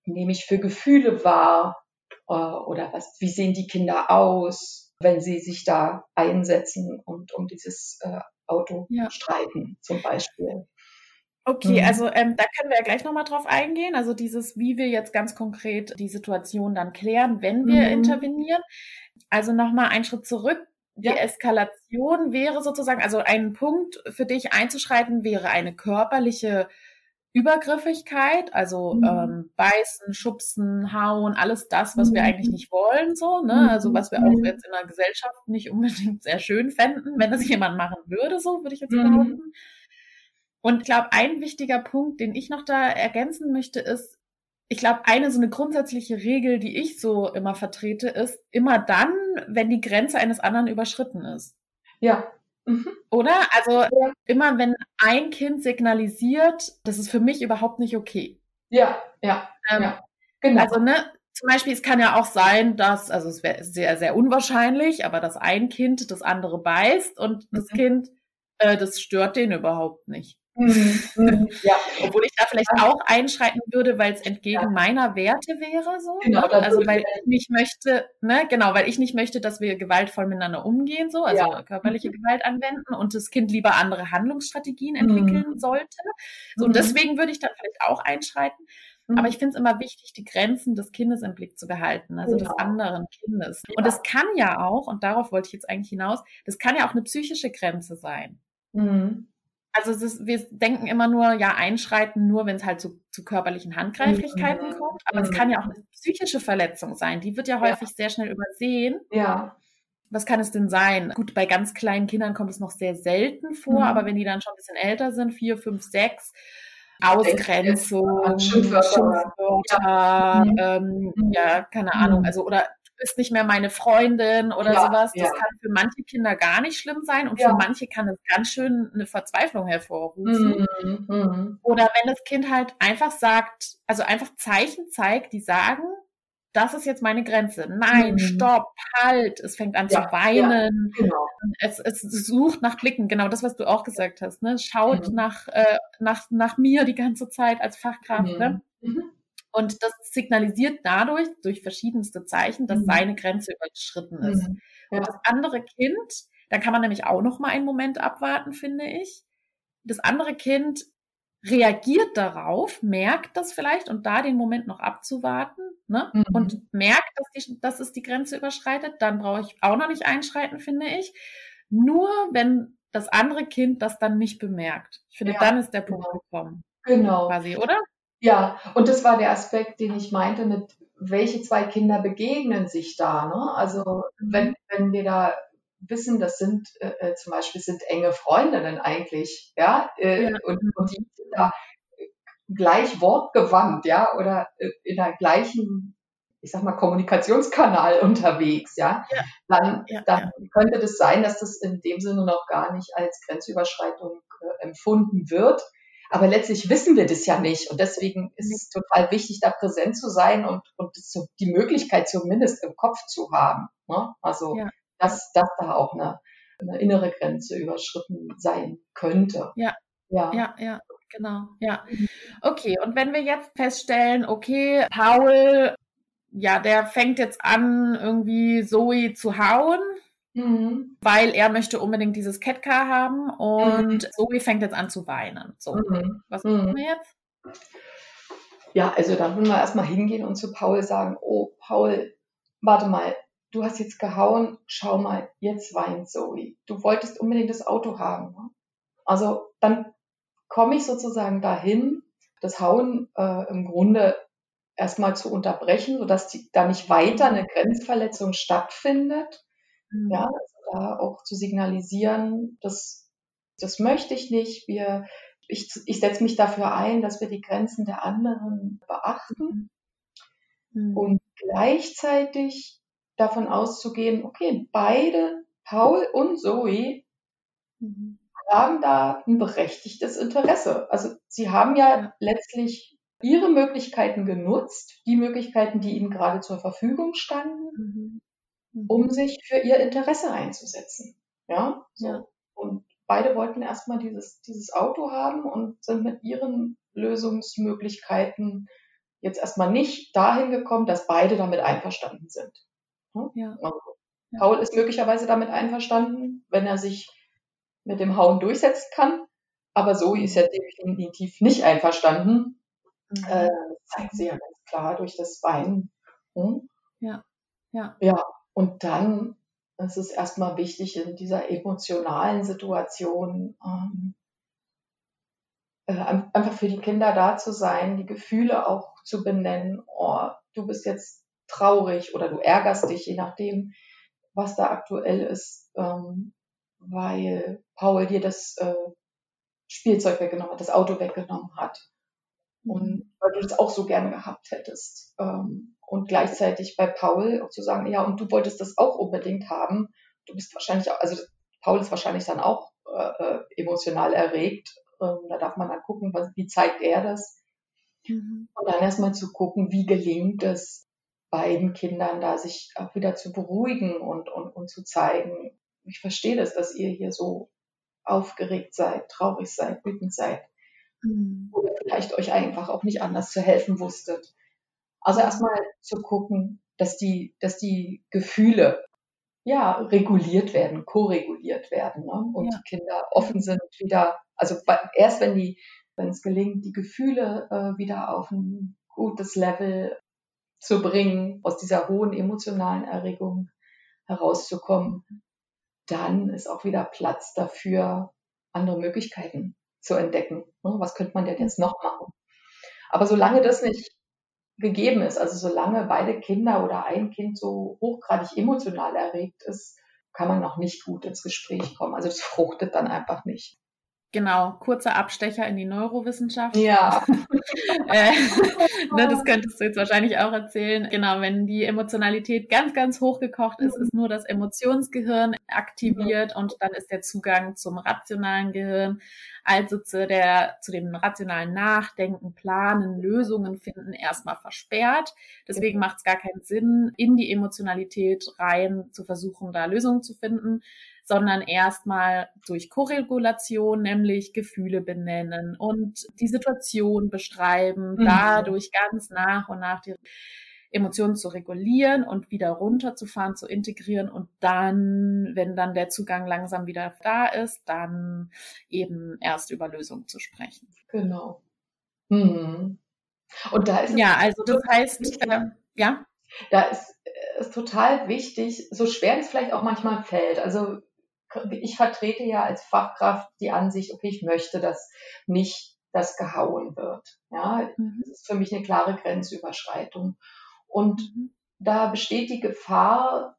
nehme ich für Gefühle wahr äh, oder was, wie sehen die Kinder aus, wenn sie sich da einsetzen und um dieses äh, Auto ja. streiten zum Beispiel. Okay, mhm. also ähm, da können wir ja gleich nochmal drauf eingehen. Also dieses, wie wir jetzt ganz konkret die Situation dann klären, wenn wir mhm. intervenieren. Also nochmal einen Schritt zurück. Die ja. Eskalation wäre sozusagen, also ein Punkt für dich einzuschreiten, wäre eine körperliche Übergriffigkeit, also mhm. ähm, beißen, schubsen, hauen, alles das, was mhm. wir eigentlich nicht wollen, so, ne? Also was wir auch mhm. jetzt in der Gesellschaft nicht unbedingt sehr schön fänden, wenn das jemand machen würde, so würde ich jetzt mhm. behaupten. Und ich glaube, ein wichtiger Punkt, den ich noch da ergänzen möchte, ist, ich glaube, eine so eine grundsätzliche Regel, die ich so immer vertrete, ist immer dann, wenn die Grenze eines anderen überschritten ist. Ja. Mhm. Oder? Also ja. immer, wenn ein Kind signalisiert, das ist für mich überhaupt nicht okay. Ja, ja, ähm, ja. Genau. Also, ne, zum Beispiel, es kann ja auch sein, dass, also es wäre sehr, sehr unwahrscheinlich, aber dass ein Kind das andere beißt und das mhm. Kind, äh, das stört den überhaupt nicht. Mhm, mhm. Ja. Obwohl ich da vielleicht auch einschreiten würde, weil es entgegen ja. meiner Werte wäre, so. Genau, ne? Also weil ich nicht möchte, ne, genau, weil ich nicht möchte, dass wir gewaltvoll miteinander umgehen, so, also ja. körperliche mhm. Gewalt anwenden und das Kind lieber andere Handlungsstrategien entwickeln mhm. sollte. So, und mhm. deswegen würde ich dann vielleicht auch einschreiten. Aber ich finde es immer wichtig, die Grenzen des Kindes im Blick zu behalten, also des anderen Kindes. Und das kann ja auch, und darauf wollte ich jetzt eigentlich hinaus, das kann ja auch eine psychische Grenze sein. Mhm. Also ist, wir denken immer nur, ja, einschreiten nur, wenn es halt zu, zu körperlichen Handgreiflichkeiten mhm. kommt. Aber mhm. es kann ja auch eine psychische Verletzung sein. Die wird ja häufig ja. sehr schnell übersehen. Ja. Was kann es denn sein? Gut, bei ganz kleinen Kindern kommt es noch sehr selten vor, mhm. aber wenn die dann schon ein bisschen älter sind, vier, fünf, sechs, Ausgrenzung, Schimpfwörter, ja. Ähm, mhm. ja, keine Ahnung, mhm. also oder bist nicht mehr meine Freundin oder ja, sowas. Das ja. kann für manche Kinder gar nicht schlimm sein und ja. für manche kann es ganz schön eine Verzweiflung hervorrufen. Mhm, mhm. Oder wenn das Kind halt einfach sagt, also einfach Zeichen zeigt, die sagen, das ist jetzt meine Grenze. Nein, mhm. stopp, halt. Es fängt an ja, zu weinen. Ja, genau. es, es sucht nach Blicken. Genau das, was du auch gesagt hast. Ne? Schaut mhm. nach, äh, nach, nach mir die ganze Zeit als Fachkraft. Ne? Mhm. Ne? Und das signalisiert dadurch, durch verschiedenste Zeichen, dass mhm. seine Grenze überschritten ist. Mhm. Ja. Und das andere Kind, da kann man nämlich auch noch mal einen Moment abwarten, finde ich. Das andere Kind reagiert darauf, merkt das vielleicht und da den Moment noch abzuwarten ne? Mhm. und merkt, dass, die, dass es die Grenze überschreitet, dann brauche ich auch noch nicht einschreiten, finde ich. Nur wenn das andere Kind das dann nicht bemerkt. Ich finde, ja, dann ist der Punkt genau. gekommen. Genau. Quasi, oder? Ja, und das war der Aspekt, den ich meinte mit, welche zwei Kinder begegnen sich da. Ne? Also wenn, mhm. wenn wir da wissen, das sind äh, äh, zum Beispiel sind enge Freundinnen eigentlich, ja, äh, ja. Und, und die sind da gleich wortgewandt, ja, oder äh, in der gleichen, ich sag mal, Kommunikationskanal unterwegs, ja, ja. dann, ja, dann könnte das sein, dass das in dem Sinne noch gar nicht als Grenzüberschreitung äh, empfunden wird. Aber letztlich wissen wir das ja nicht. Und deswegen ist es total wichtig, da präsent zu sein und, und die Möglichkeit zumindest im Kopf zu haben. Ne? Also, ja. dass, dass da auch eine, eine innere Grenze überschritten sein könnte. Ja. Ja, ja, ja genau. Ja. Okay, und wenn wir jetzt feststellen, okay, Paul, ja, der fängt jetzt an, irgendwie Zoe zu hauen, Mhm. Weil er möchte unbedingt dieses Catcar haben und mhm. Zoe fängt jetzt an zu weinen. So, mhm. was machen mhm. wir jetzt? Ja, also dann würden wir erstmal hingehen und zu Paul sagen, oh Paul, warte mal, du hast jetzt gehauen, schau mal, jetzt weint Zoe. Du wolltest unbedingt das Auto haben. Ne? Also dann komme ich sozusagen dahin, das Hauen äh, im Grunde erstmal zu unterbrechen, sodass die, da nicht weiter eine Grenzverletzung stattfindet. Mhm. Ja, also da auch zu signalisieren, das, das möchte ich nicht. Wir, ich, ich setze mich dafür ein, dass wir die Grenzen der anderen beachten mhm. und gleichzeitig davon auszugehen, okay, beide Paul und Zoe mhm. haben da ein berechtigtes Interesse. Also sie haben ja, ja letztlich ihre Möglichkeiten genutzt, die Möglichkeiten, die ihnen gerade zur Verfügung standen, mhm. Mhm. um sich für ihr Interesse einzusetzen. Ja, so. Ja. Und beide wollten erstmal dieses, dieses Auto haben und sind mit ihren Lösungsmöglichkeiten jetzt erstmal nicht dahin gekommen, dass beide damit einverstanden sind. Hm? Ja. Also, Paul ist möglicherweise damit einverstanden, wenn er sich mit dem Hauen durchsetzen kann. Aber Zoe ist ja definitiv nicht einverstanden. Mhm. Äh, das zeigt sie ja ganz klar durch das Weinen. Hm? Ja. Ja. Ja. Und dann ist es erstmal wichtig, in dieser emotionalen Situation ähm, äh, einfach für die Kinder da zu sein, die Gefühle auch zu benennen. Oh, du bist jetzt traurig oder du ärgerst dich, je nachdem, was da aktuell ist, ähm, weil Paul dir das äh, Spielzeug weggenommen hat, das Auto weggenommen hat. Und mhm. weil du das auch so gerne gehabt hättest. Ähm, und gleichzeitig bei Paul auch zu sagen, ja, und du wolltest das auch unbedingt haben. Du bist wahrscheinlich auch, also Paul ist wahrscheinlich dann auch äh, äh emotional erregt. Ähm, da darf man dann gucken, was, wie zeigt er das. Mhm. Und dann erstmal zu gucken, wie gelingt es beiden Kindern da, sich auch wieder zu beruhigen und, und, und zu zeigen, ich verstehe das, dass ihr hier so aufgeregt seid, traurig seid, wütend seid. Mhm. Oder vielleicht euch einfach auch nicht anders zu helfen wusstet. Also erstmal zu gucken, dass die, dass die Gefühle ja reguliert werden, ko-reguliert werden ne? und ja. die Kinder offen sind wieder, also erst wenn die, wenn es gelingt, die Gefühle äh, wieder auf ein gutes Level zu bringen, aus dieser hohen emotionalen Erregung herauszukommen, dann ist auch wieder Platz dafür, andere Möglichkeiten zu entdecken. Ne? Was könnte man denn jetzt noch machen? Aber solange das nicht gegeben ist, also solange beide Kinder oder ein Kind so hochgradig emotional erregt ist, kann man noch nicht gut ins Gespräch kommen. Also es fruchtet dann einfach nicht. Genau, kurzer Abstecher in die Neurowissenschaft. Ja. äh, ne, das könntest du jetzt wahrscheinlich auch erzählen. Genau, wenn die Emotionalität ganz, ganz hochgekocht ist, ist nur das Emotionsgehirn aktiviert und dann ist der Zugang zum rationalen Gehirn, also zu, der, zu dem rationalen Nachdenken, Planen, Lösungen finden, erstmal versperrt. Deswegen macht es gar keinen Sinn, in die Emotionalität rein zu versuchen, da Lösungen zu finden sondern erstmal durch Korregulation, nämlich Gefühle benennen und die Situation beschreiben, mhm. dadurch ganz nach und nach die Emotionen zu regulieren und wieder runterzufahren, zu integrieren und dann, wenn dann der Zugang langsam wieder da ist, dann eben erst über Lösungen zu sprechen. Genau. Mhm. Und da ist ja, also das heißt, äh, ja. Da ist es total wichtig, so schwer es vielleicht auch manchmal fällt. Also ich vertrete ja als Fachkraft die Ansicht, okay, ich möchte, dass nicht das gehauen wird. Ja, mhm. das ist für mich eine klare Grenzüberschreitung. Und mhm. da besteht die Gefahr,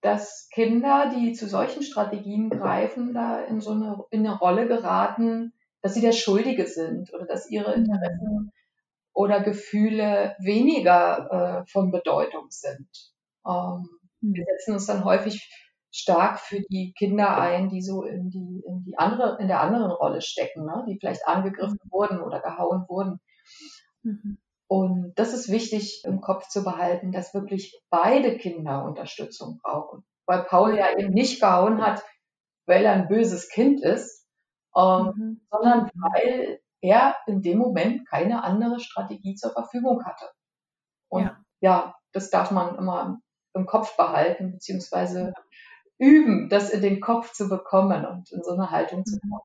dass Kinder, die zu solchen Strategien greifen, da in so eine, in eine Rolle geraten, dass sie der Schuldige sind oder dass ihre mhm. Interessen oder Gefühle weniger äh, von Bedeutung sind. Ähm, wir setzen uns dann häufig stark für die Kinder ein, die so in die, in die andere, in der anderen Rolle stecken, ne? die vielleicht angegriffen mhm. wurden oder gehauen wurden. Mhm. Und das ist wichtig im Kopf zu behalten, dass wirklich beide Kinder Unterstützung brauchen. Weil Paul ja eben nicht gehauen hat, weil er ein böses Kind ist, ähm, mhm. sondern weil er in dem Moment keine andere Strategie zur Verfügung hatte. Und ja, ja das darf man immer im Kopf behalten, beziehungsweise üben, das in den Kopf zu bekommen und in so eine Haltung zu kommen.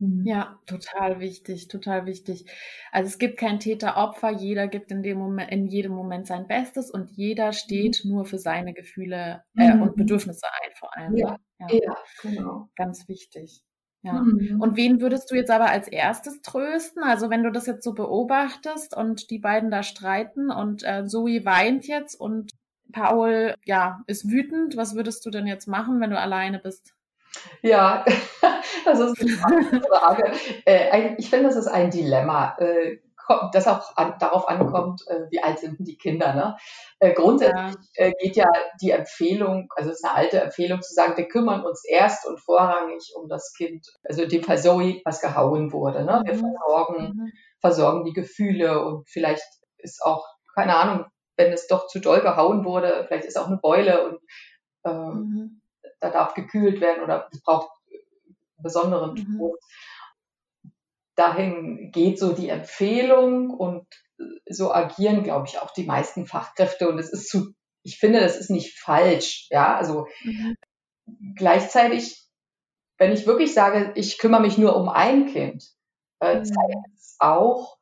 Mhm. Ja, total wichtig, total wichtig. Also es gibt kein Täter-Opfer, jeder gibt in dem Moment, in jedem Moment sein Bestes und jeder steht mhm. nur für seine Gefühle äh, mhm. und Bedürfnisse ein, vor allem. Ja, ja. ja genau. Ganz wichtig. Ja. Mhm. Und wen würdest du jetzt aber als erstes trösten? Also wenn du das jetzt so beobachtest und die beiden da streiten und äh, Zoe weint jetzt und Paul, ja, ist wütend. Was würdest du denn jetzt machen, wenn du alleine bist? Ja, das ist eine Frage. Äh, ich finde, das ist ein Dilemma. Äh, das auch an, darauf ankommt, äh, wie alt sind die Kinder. Ne? Grundsätzlich ja. Geht ja die Empfehlung, also es ist eine alte Empfehlung zu sagen, wir kümmern uns erst und vorrangig um das Kind, also dem Fall Zoe, was gehauen wurde. Ne? Wir mhm. versorgen, mhm. versorgen die Gefühle und vielleicht ist auch, keine Ahnung, wenn es doch zu doll gehauen wurde, vielleicht ist auch eine Beule und ähm, mhm. da darf gekühlt werden oder es braucht besonderen mhm. Trost dahin geht so die Empfehlung und so agieren, glaube ich, auch die meisten Fachkräfte. Und es ist zu, ich finde, das ist nicht falsch. Ja, also mhm. gleichzeitig, wenn ich wirklich sage, ich kümmere mich nur um ein Kind, äh, mhm. zeigt es auch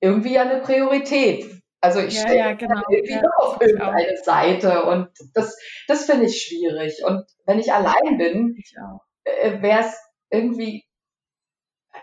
irgendwie eine Priorität. Also ich ja, stelle ja, genau. irgendwie ja, auf irgendeine Seite und das, das finde ich schwierig. Und wenn ich allein bin, äh, wäre es irgendwie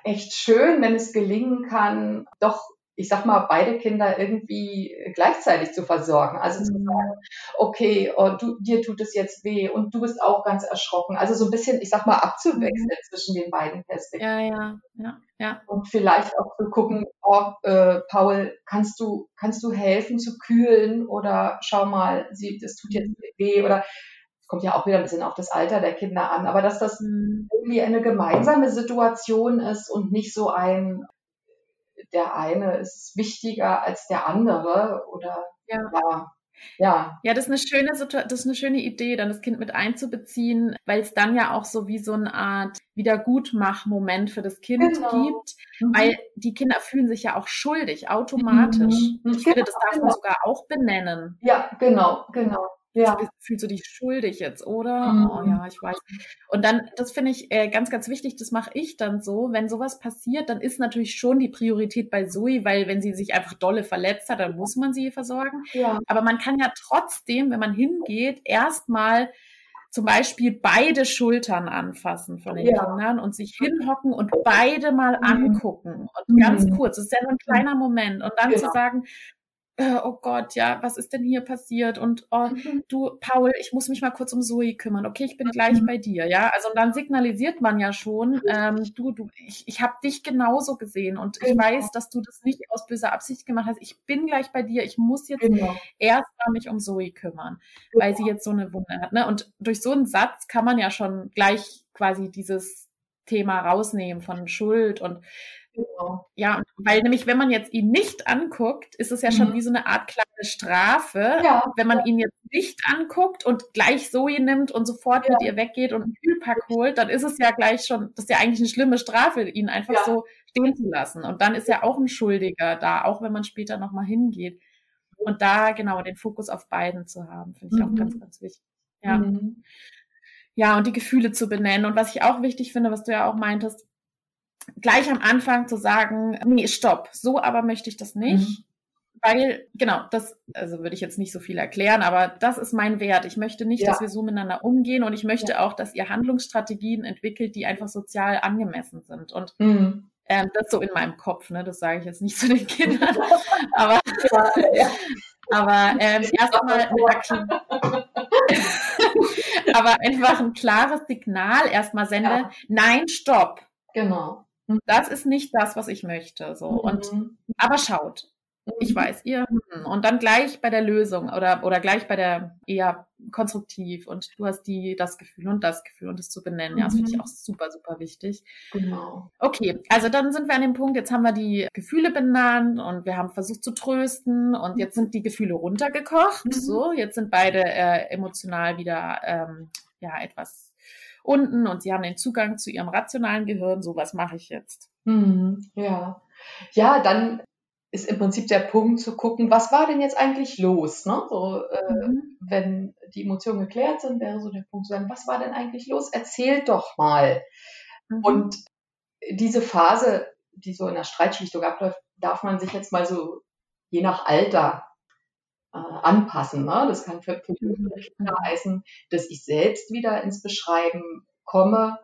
echt schön, wenn es gelingen kann, doch ich sag mal, beide Kinder irgendwie gleichzeitig zu versorgen. Also zu mhm. sagen, okay, oh, du, dir tut es jetzt weh und du bist auch ganz erschrocken. Also so ein bisschen, ich sag mal, abzuwechseln mhm. zwischen den beiden Perspektiven. Ja, ja, ja, ja. Und vielleicht auch zu gucken, oh, äh, Paul, kannst du, kannst du helfen zu kühlen oder schau mal, sie, das tut jetzt weh oder kommt ja auch wieder ein bisschen auf das Alter der Kinder an, aber dass das mhm. irgendwie eine gemeinsame Situation ist und nicht so ein, der eine ist wichtiger als der andere oder ja. ja. Ja. ja, das ist eine schöne das ist eine schöne Idee, dann das Kind mit einzubeziehen, weil es dann ja auch so wie so eine Art Wiedergutmach-Moment für das Kind genau. gibt, mhm. weil die Kinder fühlen sich ja auch schuldig automatisch. Mhm. Ich finde, das darf man genau. sogar auch benennen. Ja, genau, genau. Ja. Fühlst du dich schuldig jetzt, oder? Mhm. Oh ja, ich weiß. Und dann, das finde ich äh, ganz, ganz wichtig, das mache ich dann so. Wenn sowas passiert, dann ist natürlich schon die Priorität bei Zoe, weil wenn sie sich einfach dolle verletzt hat, dann muss man sie versorgen. Ja. Aber man kann ja trotzdem, wenn man hingeht, erstmal zum Beispiel beide Schultern anfassen von den ja. Kindern und sich hinhocken und beide mal mhm. angucken. Und ganz mhm. kurz, das ist ja nur ein kleiner Moment. Und dann genau. zu sagen, äh, oh Gott, ja, was ist denn hier passiert? Und oh, mhm. du, Paul, ich muss mich mal kurz um Zoe kümmern. Okay, ich bin gleich bei dir, ja. Also dann signalisiert man ja schon, ähm, du, du, ich, ich habe dich genauso gesehen und genau. ich weiß, dass du das nicht aus böser Absicht gemacht hast. Ich bin gleich bei dir. Ich muss jetzt genau. erst mal mich um Zoe kümmern, genau. weil sie jetzt so eine Wunde hat. Ne? Und durch so einen Satz kann man ja schon gleich quasi dieses Thema rausnehmen von Schuld und Genau. Ja, weil nämlich, wenn man jetzt ihn nicht anguckt, ist es ja schon mhm. wie so eine Art kleine Strafe. Ja. Wenn man ihn jetzt nicht anguckt und gleich Zoe nimmt und sofort ja. mit ihr weggeht und einen Kühlpack holt, dann ist es ja gleich schon, das ist ja eigentlich eine schlimme Strafe, ihn einfach ja. so stehen zu lassen. Und dann ist ja auch ein Schuldiger da, auch wenn man später nochmal hingeht. Und da genau den Fokus auf beiden zu haben, finde ich mhm. auch ganz, ganz wichtig. Ja. Mhm. Ja, und die Gefühle zu benennen. Und was ich auch wichtig finde, was du ja auch meintest, gleich am Anfang zu sagen, nee, stopp, so aber möchte ich das nicht. Mhm. Weil, genau, das, also würde ich jetzt nicht so viel erklären, aber das ist mein Wert. Ich möchte nicht, ja. dass wir so miteinander umgehen und ich möchte ja. auch, dass ihr Handlungsstrategien entwickelt, die einfach sozial angemessen sind. Und mhm. ähm, das so in meinem Kopf, ne? Das sage ich jetzt nicht zu den Kindern. aber ja, aber ähm, erstmal aber einfach ein klares Signal erstmal sende, nein, stopp. Genau. Mhm. Das ist nicht das, was ich möchte. So. Und, mhm. aber schaut. Ich mhm. weiß, ihr, hm, und dann gleich bei der Lösung oder, oder gleich bei der eher konstruktiv und du hast die, das Gefühl und das Gefühl und das zu benennen. Ja, das finde ich auch super, super wichtig. Genau. Okay, also dann sind wir an dem Punkt, jetzt haben wir die Gefühle benannt und wir haben versucht zu trösten und jetzt sind die Gefühle runtergekocht. Mhm. So, jetzt sind beide äh, emotional wieder ähm, ja etwas unten und sie haben den Zugang zu ihrem rationalen Gehirn. So, was mache ich jetzt? Mhm, ja. Ja, dann ist im Prinzip der Punkt zu gucken, was war denn jetzt eigentlich los? Ne? So, äh, mhm. Wenn die Emotionen geklärt sind, wäre so der Punkt zu sagen, was war denn eigentlich los? Erzählt doch mal. Mhm. Und diese Phase, die so in der Streitschlichtung abläuft, darf man sich jetzt mal so je nach Alter äh, anpassen. Ne? Das kann für, für Kinder mhm. heißen, dass ich selbst wieder ins Beschreiben komme.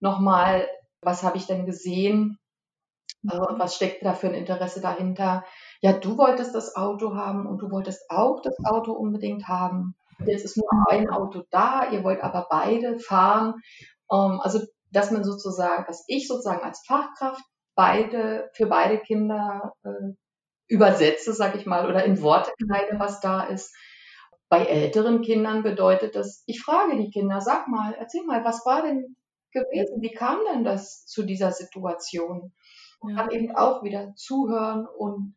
Nochmal, was habe ich denn gesehen? Äh, und was steckt da für ein Interesse dahinter? Ja, du wolltest das Auto haben und du wolltest auch das Auto unbedingt haben. Jetzt ist nur ein Auto da, ihr wollt aber beide fahren. Ähm, also, dass man sozusagen, dass ich sozusagen als Fachkraft beide, für beide Kinder äh, übersetze, sag ich mal, oder in Worte kleide, was da ist. Bei älteren Kindern bedeutet das, ich frage die Kinder, sag mal, erzähl mal, was war denn gewesen? Wie kam denn das zu dieser Situation? Und dann eben auch wieder zuhören und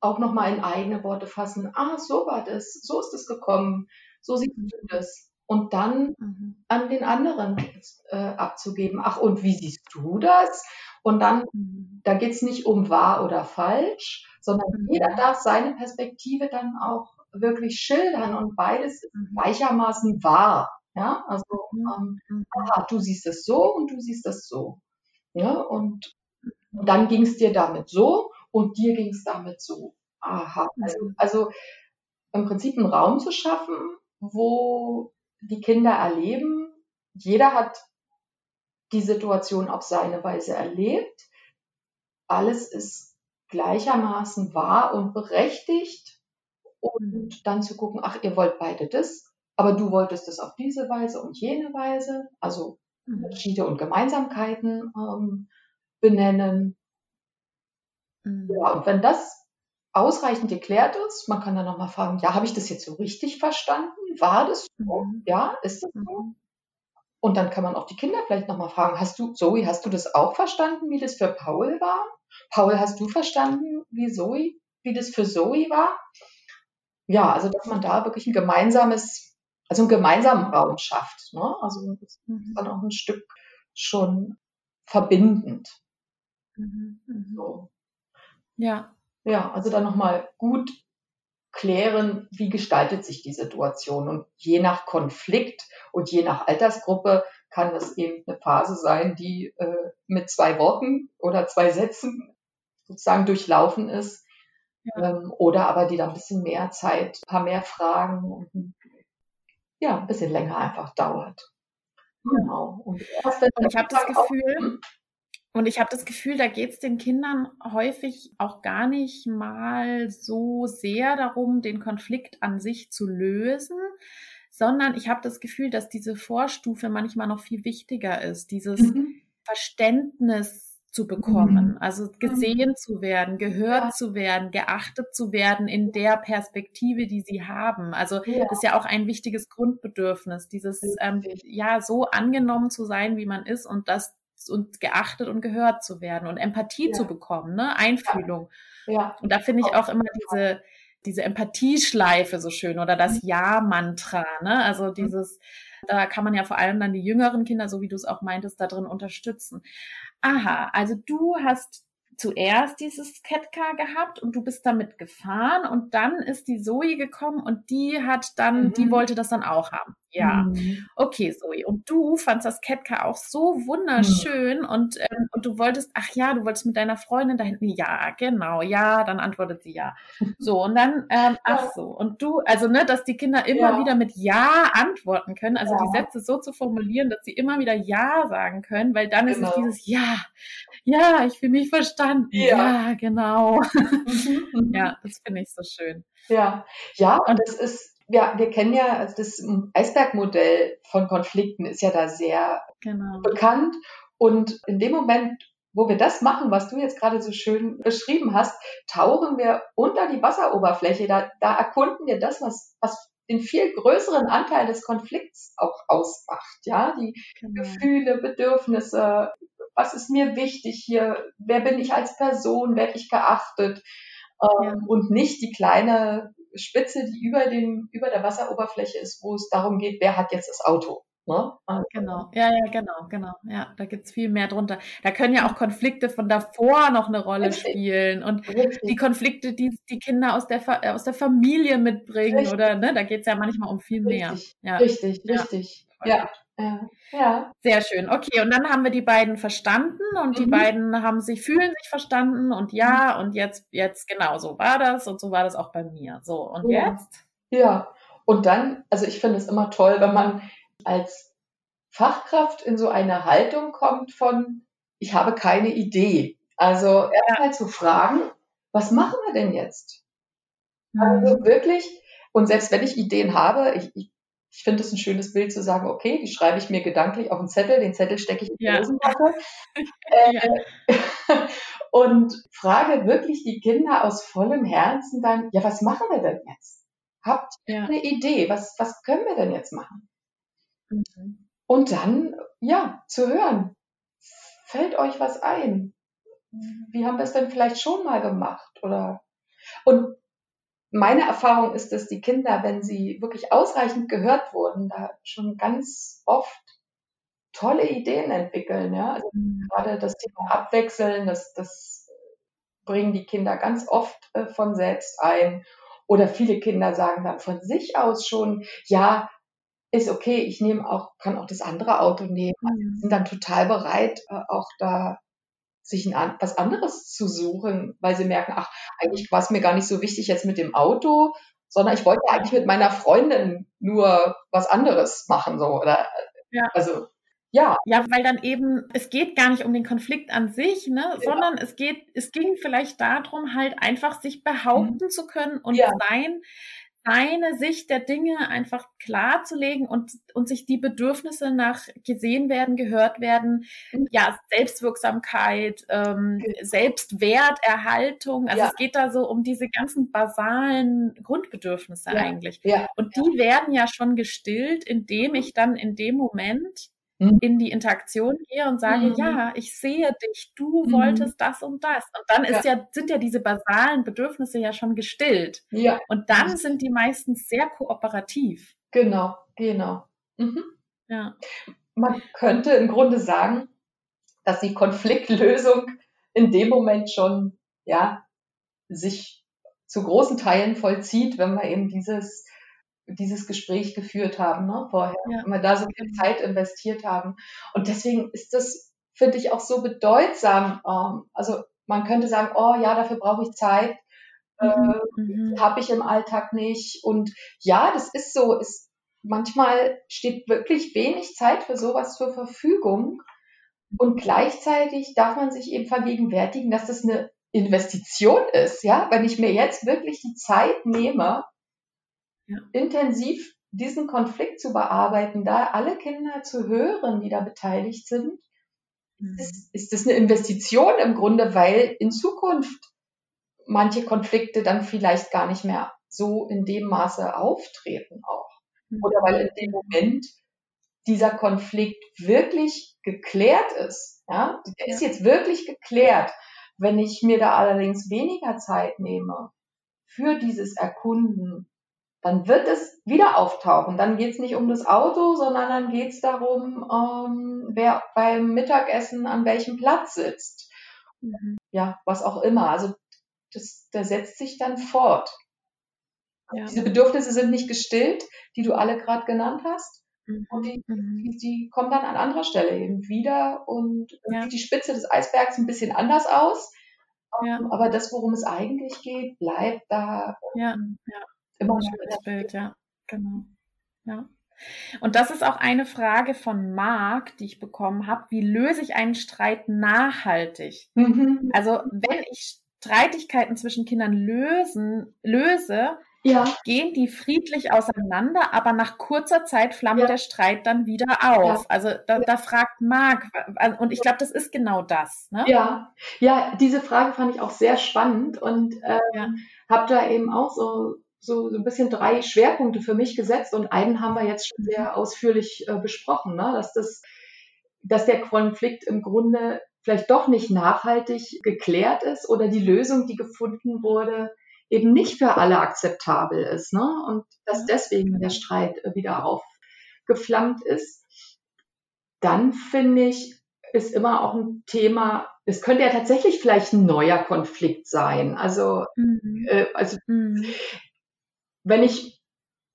auch nochmal in eigene Worte fassen. Ah, so war das, so ist es gekommen, so siehst du das. Und dann mhm. an den anderen äh, abzugeben. Ach, und wie siehst du das? Und dann, mhm. da geht es nicht um wahr oder falsch, sondern mhm. jeder darf seine Perspektive dann auch wirklich schildern und beides ist mhm. gleichermaßen wahr. Ja, also mhm. ähm, aha, du siehst es so und du siehst es so. Ja, und, und dann ging es dir damit so und dir ging es damit so. Aha. Also, also im Prinzip einen Raum zu schaffen, wo die Kinder erleben, jeder hat die Situation auf seine Weise erlebt. Alles ist gleichermaßen wahr und berechtigt. Und dann zu gucken, ach, ihr wollt beide das, aber du wolltest das auf diese Weise und jene Weise, also mhm. Unterschiede und Gemeinsamkeiten ähm, benennen. Mhm. Ja, und wenn das ausreichend geklärt ist, man kann dann nochmal fragen, ja, habe ich das jetzt so richtig verstanden? War das so? Mhm. Ja, ist das so? Mhm. Und dann kann man auch die Kinder vielleicht nochmal fragen, hast du, Zoe, hast du das auch verstanden, wie das für Paul war? Paul, hast du verstanden, wie Zoe, wie das für Zoe war? Ja, also dass man da wirklich ein gemeinsames, also einen gemeinsamen Raum schafft. Ne? Also das ist mhm. dann auch ein Stück schon verbindend. Mhm, mhm. So. Ja. Ja, also dann nochmal gut klären, wie gestaltet sich die Situation. Und je nach Konflikt und je nach Altersgruppe kann das eben eine Phase sein, die äh, mit zwei Worten oder zwei Sätzen sozusagen durchlaufen ist. Ja. Ähm, oder aber die da ein bisschen mehr Zeit, ein paar mehr Fragen und ja, ein bisschen länger einfach dauert. Genau. Und, erst, und ich habe das Gefühl, auch, hm? Und ich habe das Gefühl, da geht es den Kindern häufig auch gar nicht mal so sehr darum, den Konflikt an sich zu lösen, sondern ich habe das Gefühl, dass diese Vorstufe manchmal noch viel wichtiger ist, dieses mhm. Verständnis zu bekommen, mhm. also gesehen mhm. zu werden, gehört ja. zu werden, geachtet zu werden in der Perspektive, die sie haben. Also ja. das ist ja auch ein wichtiges Grundbedürfnis, dieses ähm, ja so angenommen zu sein, wie man ist und das und geachtet und gehört zu werden und Empathie ja. zu bekommen, ne? Einfühlung. Ja. ja. Und da finde ich auch immer diese, diese Empathieschleife so schön oder das mhm. Ja-Mantra, ne? Also mhm. dieses, da kann man ja vor allem dann die jüngeren Kinder, so wie du es auch meintest, da drin unterstützen. Aha, also du hast zuerst dieses Catcar gehabt und du bist damit gefahren und dann ist die Zoe gekommen und die hat dann, mhm. die wollte das dann auch haben. Ja, mhm. okay, Zoe. Und du fandst das Catcar auch so wunderschön mhm. und, ähm, und du wolltest, ach ja, du wolltest mit deiner Freundin da hinten, ja, genau, ja, dann antwortet sie ja. So, und dann, ähm, ach so, und du, also, ne, dass die Kinder immer ja. wieder mit Ja antworten können, also ja. die Sätze so zu formulieren, dass sie immer wieder Ja sagen können, weil dann genau. ist es genau. dieses Ja, ja, ich fühle mich verstanden. Ja, ja genau. Mhm, mhm. ja, das finde ich so schön. Ja, ja, und es ist, ja, wir kennen ja, also das Eisbergmodell von Konflikten ist ja da sehr genau. bekannt. Und in dem Moment, wo wir das machen, was du jetzt gerade so schön beschrieben hast, tauchen wir unter die Wasseroberfläche. Da, da erkunden wir das, was, was den viel größeren Anteil des Konflikts auch ausmacht. Ja, die genau. Gefühle, Bedürfnisse, was ist mir wichtig hier, wer bin ich als Person, werde ich geachtet ähm, ja. und nicht die kleine Spitze, die über dem, über der Wasseroberfläche ist, wo es darum geht, wer hat jetzt das Auto. Ne? Also, genau, ja, ja, genau, genau. Ja, da gibt's viel mehr drunter. Da können ja auch Konflikte von davor noch eine Rolle richtig. spielen und richtig. die Konflikte, die die Kinder aus der, aus der Familie mitbringen richtig. oder, ne, da geht's ja manchmal um viel mehr. Ja. Richtig, richtig. Ja. Ja. Ja. Sehr schön. Okay, und dann haben wir die beiden verstanden und mhm. die beiden haben sich, fühlen sich verstanden und ja, mhm. und jetzt, jetzt genau, so war das und so war das auch bei mir. So, und ja. jetzt? Ja, und dann, also ich finde es immer toll, wenn man als Fachkraft in so eine Haltung kommt von, ich habe keine Idee. Also erstmal ja. zu fragen, was machen wir denn jetzt? Also mhm. wirklich, und selbst wenn ich Ideen habe, ich, ich ich finde es ein schönes Bild zu sagen, okay, die schreibe ich mir gedanklich auf einen Zettel, den Zettel stecke ich in die ja. Hosentasche. Äh, Und frage wirklich die Kinder aus vollem Herzen dann, ja, was machen wir denn jetzt? Habt ihr Ja. eine Idee? Was, was können wir denn jetzt machen? Mhm. Und dann, ja, zu hören. Fällt euch was ein? Wie haben wir es denn vielleicht schon mal gemacht? Oder, und meine Erfahrung ist, dass die Kinder, wenn sie wirklich ausreichend gehört wurden, da schon ganz oft tolle Ideen entwickeln, ja. Also Mhm. gerade das Thema Abwechseln, das, das bringen die Kinder ganz oft äh, von selbst ein. Oder viele Kinder sagen dann von sich aus schon, ja, ist okay, ich nehme auch, kann auch das andere Auto nehmen. Also Mhm. sind dann total bereit, äh, auch da sich ein, an- was anderes zu suchen, weil sie merken, ach, eigentlich war es mir gar nicht so wichtig jetzt mit dem Auto, sondern ich wollte eigentlich mit meiner Freundin nur was anderes machen, so, oder, Ja. also, ja, Ja, weil dann eben, es geht gar nicht um den Konflikt an sich, ne, Ja. sondern es geht, es ging vielleicht darum, halt einfach sich behaupten zu können und Ja. sein, seine Sicht der Dinge einfach klarzulegen und, und sich die Bedürfnisse nach gesehen werden, gehört werden, Mhm. ja, Selbstwirksamkeit, ähm, Genau. Selbstwerterhaltung. Also Ja. es geht da so um diese ganzen basalen Grundbedürfnisse Ja. eigentlich. ja, Und die werden ja schon gestillt, indem ich dann in dem Moment Mhm. in die Interaktion gehe und sage, Mhm. ja, ich sehe dich, du Mhm. wolltest das und das. Und dann ist ja. sind ja diese basalen Bedürfnisse ja schon gestillt. ja, Und dann sind die meistens sehr kooperativ. genau, genau. Mhm. Ja. Man könnte im Grunde sagen, dass die Konfliktlösung in dem Moment schon, ja, sich zu großen Teilen vollzieht, wenn wir eben dieses, dieses Gespräch geführt haben, ne, vorher, Ja. wenn wir da so viel Zeit investiert haben. Und deswegen ist das, finde ich, auch so bedeutsam. Ähm, also man könnte sagen, oh ja, dafür brauche ich Zeit, äh, Mhm. habe ich im Alltag nicht. Und ja, das ist so. Ist, manchmal steht wirklich wenig Zeit für sowas zur Verfügung. Und gleichzeitig darf man sich eben vergegenwärtigen, dass das eine Investition ist. Ja, wenn ich mir jetzt wirklich die Zeit nehme, Ja. intensiv diesen Konflikt zu bearbeiten, da alle Kinder zu hören, die da beteiligt sind, Mhm. ist, ist das eine Investition im Grunde, weil in Zukunft manche Konflikte dann vielleicht gar nicht mehr so in dem Maße auftreten auch. Mhm. Oder weil in dem Moment dieser Konflikt wirklich geklärt ist. Ja, der ist jetzt wirklich geklärt. Wenn ich mir da allerdings weniger Zeit nehme für dieses Erkunden, dann wird es wieder auftauchen. Dann geht es nicht um das Auto, sondern dann geht es darum, ähm, wer beim Mittagessen an welchem Platz sitzt. Mhm. Ja, was auch immer. Also das, der setzt sich dann fort. Ja. Diese Bedürfnisse sind nicht gestillt, die du alle gerade genannt hast. Und die, Mhm. die, die kommen dann an anderer Stelle eben wieder und Ja. sieht die Spitze des Eisbergs ein bisschen anders aus. Ja. Aber das, worum es eigentlich geht, bleibt da Ja. Immer noch. schönes Bild, ja. Genau. Ja. Und das ist auch eine Frage von Marc, die ich bekommen habe. Wie löse ich einen Streit nachhaltig? Mhm. Also, wenn ich Streitigkeiten zwischen Kindern lösen, löse, Ja, gehen die friedlich auseinander, aber nach kurzer Zeit flammt Ja. der Streit dann wieder auf. Ja. Also da, da fragt Marc, und ich glaube, das ist genau das. Ne? ja, ja, diese Frage fand ich auch sehr spannend und ähm, habe da eben auch so, so, so ein bisschen drei Schwerpunkte für mich gesetzt und einen haben wir jetzt schon sehr ausführlich äh, besprochen, ne? dass, das, dass der Konflikt im Grunde vielleicht doch nicht nachhaltig geklärt ist oder die Lösung, die gefunden wurde, eben nicht für alle akzeptabel ist. Ne? Und dass deswegen der Streit wieder aufgeflammt ist. Dann finde ich, ist immer auch ein Thema, es könnte ja tatsächlich vielleicht ein neuer Konflikt sein. Also, Mhm. äh, also Mhm. Wenn ich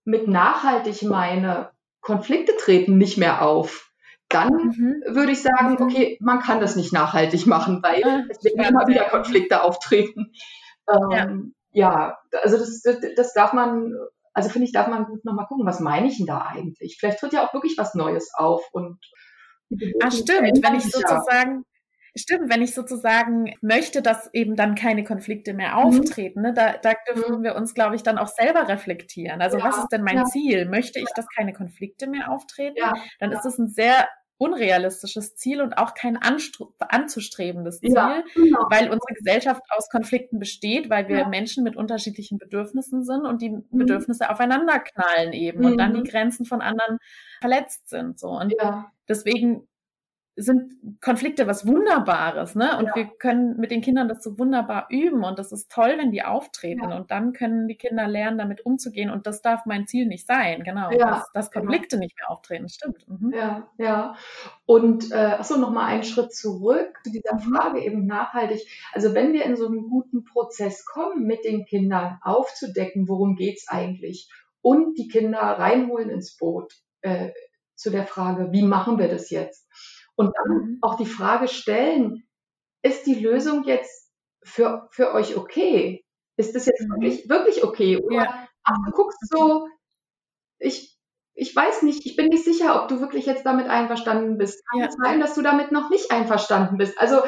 mit nachhaltig meine, Konflikte treten nicht mehr auf, dann Mhm. würde ich sagen, Mhm. okay, man kann das nicht nachhaltig machen, weil Ah, es werden immer wieder ja. Konflikte auftreten. Ähm, ja. also das, das, darf man, also finde ich, darf man gut nochmal gucken, was meine ich denn da eigentlich? Vielleicht tritt ja auch wirklich was Neues auf und Ah, stimmt, wenn ich ja. sozusagen, stimmt, wenn ich sozusagen möchte, dass eben dann keine Konflikte mehr Mhm. auftreten, ne, da, da dürfen wir uns, glaube ich, dann auch selber reflektieren. Also Ja, was ist denn mein ja. Ziel? Möchte ich, dass keine Konflikte mehr auftreten? Ja, Dann ist es ein sehr unrealistisches Ziel und auch kein anzustrebendes Ziel, Ja, genau. weil unsere Gesellschaft aus Konflikten besteht, weil wir Ja. Menschen mit unterschiedlichen Bedürfnissen sind und die Mhm. Bedürfnisse aufeinander knallen eben und dann die Mhm. Grenzen von anderen verletzt sind. So. Und Ja, deswegen sind Konflikte was Wunderbares, ne? Und Ja. wir können mit den Kindern das so wunderbar üben und das ist toll, wenn die auftreten Ja. und dann können die Kinder lernen, damit umzugehen und das darf mein Ziel nicht sein, genau, Ja, dass, dass genau. Konflikte nicht mehr auftreten, stimmt. Mhm. ja, ja. Und äh, achso, nochmal einen Schritt zurück zu dieser Mhm. Frage eben nachhaltig. Also wenn wir in so einen guten Prozess kommen, mit den Kindern aufzudecken, worum geht's eigentlich, und die Kinder reinholen ins Boot äh, zu der Frage, wie machen wir das jetzt? Und dann Mhm. auch die Frage stellen, ist die Lösung jetzt für, für euch okay? Ist das jetzt Mhm. wirklich, wirklich okay? Oder Ja. ach, du guckst so, ich, ich weiß nicht, ich bin nicht sicher, ob du wirklich jetzt damit einverstanden bist. Kann Ja. sein, dass du damit noch nicht einverstanden bist? Also,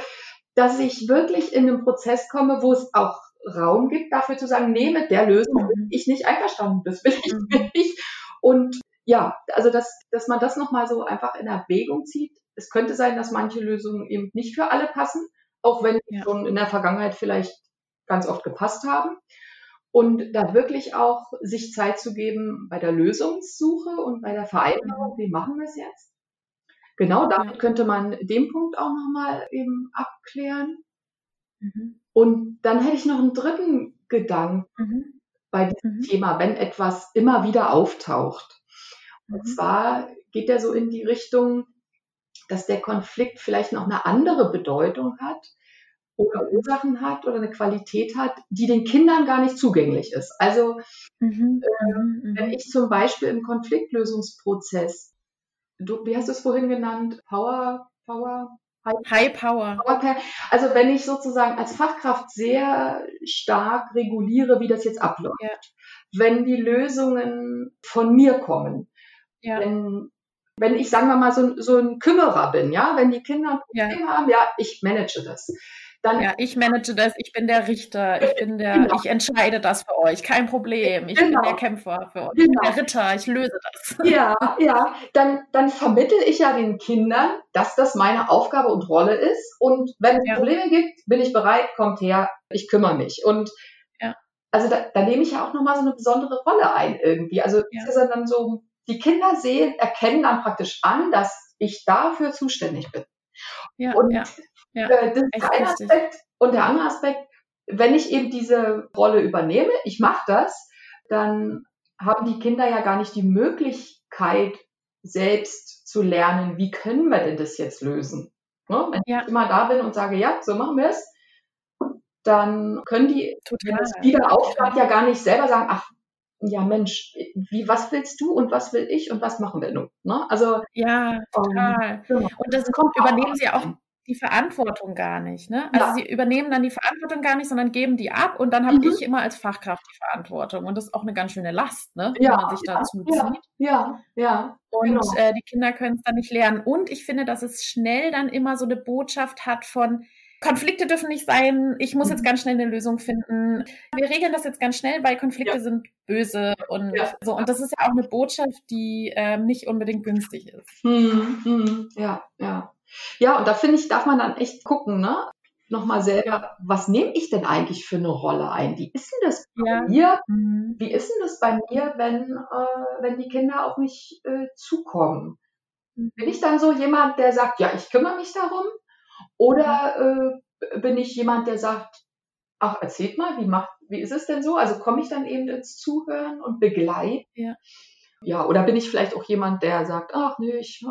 dass ich wirklich in einen Prozess komme, wo es auch Raum gibt, dafür zu sagen, nee, mit der Lösung bin Mhm. ich nicht einverstanden bist, will ich nicht. Und ja, also dass, dass man das nochmal so einfach in Erwägung zieht. Es könnte sein, dass manche Lösungen eben nicht für alle passen, auch wenn sie Ja. schon in der Vergangenheit vielleicht ganz oft gepasst haben. Und da wirklich auch sich Zeit zu geben bei der Lösungssuche und bei der Vereinbarung, wie machen wir es jetzt? Genau, damit könnte man den Punkt auch nochmal eben abklären. Mhm. Und dann hätte ich noch einen dritten Gedanken Mhm. bei diesem Mhm. Thema, wenn etwas immer wieder auftaucht. Und Mhm. zwar geht er so in die Richtung, dass der Konflikt vielleicht noch eine andere Bedeutung hat oder Ursachen hat oder eine Qualität hat, die den Kindern gar nicht zugänglich ist. Also Mhm. Mhm. wenn Mhm. ich zum Beispiel im Konfliktlösungsprozess, du, wie hast du es vorhin genannt, Power, Power, High Power. Power, also wenn ich sozusagen als Fachkraft sehr stark reguliere, wie das jetzt abläuft, Ja. wenn die Lösungen von mir kommen, Ja. wenn, wenn ich, sagen wir mal, so, so ein Kümmerer bin, ja, wenn die Kinder ein Ja. Haben, ja, ich manage das. Dann, Ja, ich manage das, ich bin der Richter, ich bin der, Genau. ich entscheide das für euch, kein Problem. Ich Genau. bin der Kämpfer für euch, ich bin Genau. der Ritter, ich löse das. ja, ja, dann, dann vermittel ich ja den Kindern, dass das meine Aufgabe und Rolle ist. Und wenn es Ja. Probleme gibt, bin ich bereit, kommt her, ich kümmere mich. Und Ja. also da, da nehme ich ja auch nochmal so eine besondere Rolle ein irgendwie. Also Ja. das ist dann so, die Kinder sehen, erkennen dann praktisch an, dass ich dafür zuständig bin. Ja, Und ja, ja. Äh, das ist ein. Aspekt. Und der andere Aspekt, wenn ich eben diese Rolle übernehme, ich mache das, dann haben die Kinder ja gar nicht die Möglichkeit, selbst zu lernen, wie können wir denn das jetzt lösen. Ne? Wenn Ja. ich immer da bin und sage, ja, so machen wir es, dann können die, wenn Total. es wieder aufschreibt, ja gar nicht selber sagen, ach, ja Mensch, wie, was willst du und was will ich und was machen wir nun? Ne? Also, Ja, ähm, total. genau. Und das kommt übernehmen sie auch die Verantwortung gar nicht. Ne? Also Ja. sie übernehmen dann die Verantwortung gar nicht, sondern geben die ab und dann habe Mhm. ich immer als Fachkraft die Verantwortung. Und das ist auch eine ganz schöne Last, ne? Ja, wenn man sich da zuzieht. ja, ja, ja, Und genau. äh, die Kinder können es dann nicht lernen. Und ich finde, dass es schnell dann immer so eine Botschaft hat von, Konflikte dürfen nicht sein, ich muss jetzt Mhm. ganz schnell eine Lösung finden. Wir regeln das jetzt ganz schnell, weil Konflikte Ja. sind böse und Ja. so. Und das ist ja auch eine Botschaft, die ähm, nicht unbedingt günstig ist. Hm, hm, ja, ja. Ja, und da finde ich, darf man dann echt gucken, ne? Nochmal selber, was nehme ich denn eigentlich für eine Rolle ein? Wie ist denn das bei Ja. mir? Mhm. Wie ist denn das bei mir, wenn, äh, wenn die Kinder auf mich äh, zukommen? Bin ich dann so jemand, der sagt, ja, ich kümmere mich darum? Oder äh, bin ich jemand, der sagt, ach, erzählt mal, wie macht, wie ist es denn so? Also komme ich dann eben ins Zuhören und begleite? Ja. Ja, oder bin ich vielleicht auch jemand, der sagt, ach nee, ich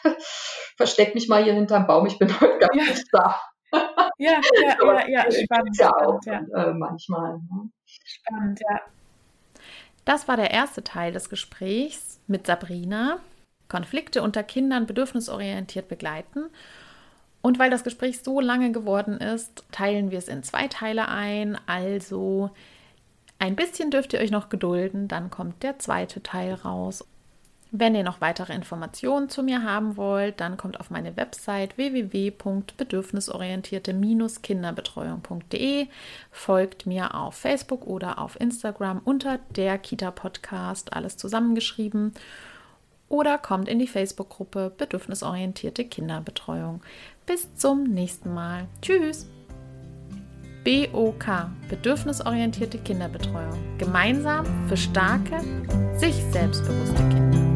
versteck mich mal hier hinterm Baum, ich bin heute gar Ja. nicht da. Ja, ja, ja, ja, spannend, ja auch spannend, ja. äh, manchmal. Ne? Spannend, ja. Das war der erste Teil des Gesprächs mit Sabrina. Konflikte unter Kindern bedürfnisorientiert begleiten. Und weil das Gespräch so lange geworden ist, teilen wir es in zwei Teile ein. Also ein bisschen dürft ihr euch noch gedulden, dann kommt der zweite Teil raus. Wenn ihr noch weitere Informationen zu mir haben wollt, dann kommt auf meine Website www.bedürfnisorientierte-kinderbetreuung.de, folgt mir auf Facebook oder auf Instagram unter der Kita Podcast, alles zusammengeschrieben. oder kommt in die Facebook-Gruppe Bedürfnisorientierte Kinderbetreuung. Bis zum nächsten Mal. Tschüss! BOK Bedürfnisorientierte Kinderbetreuung. Gemeinsam für starke, sich selbstbewusste Kinder.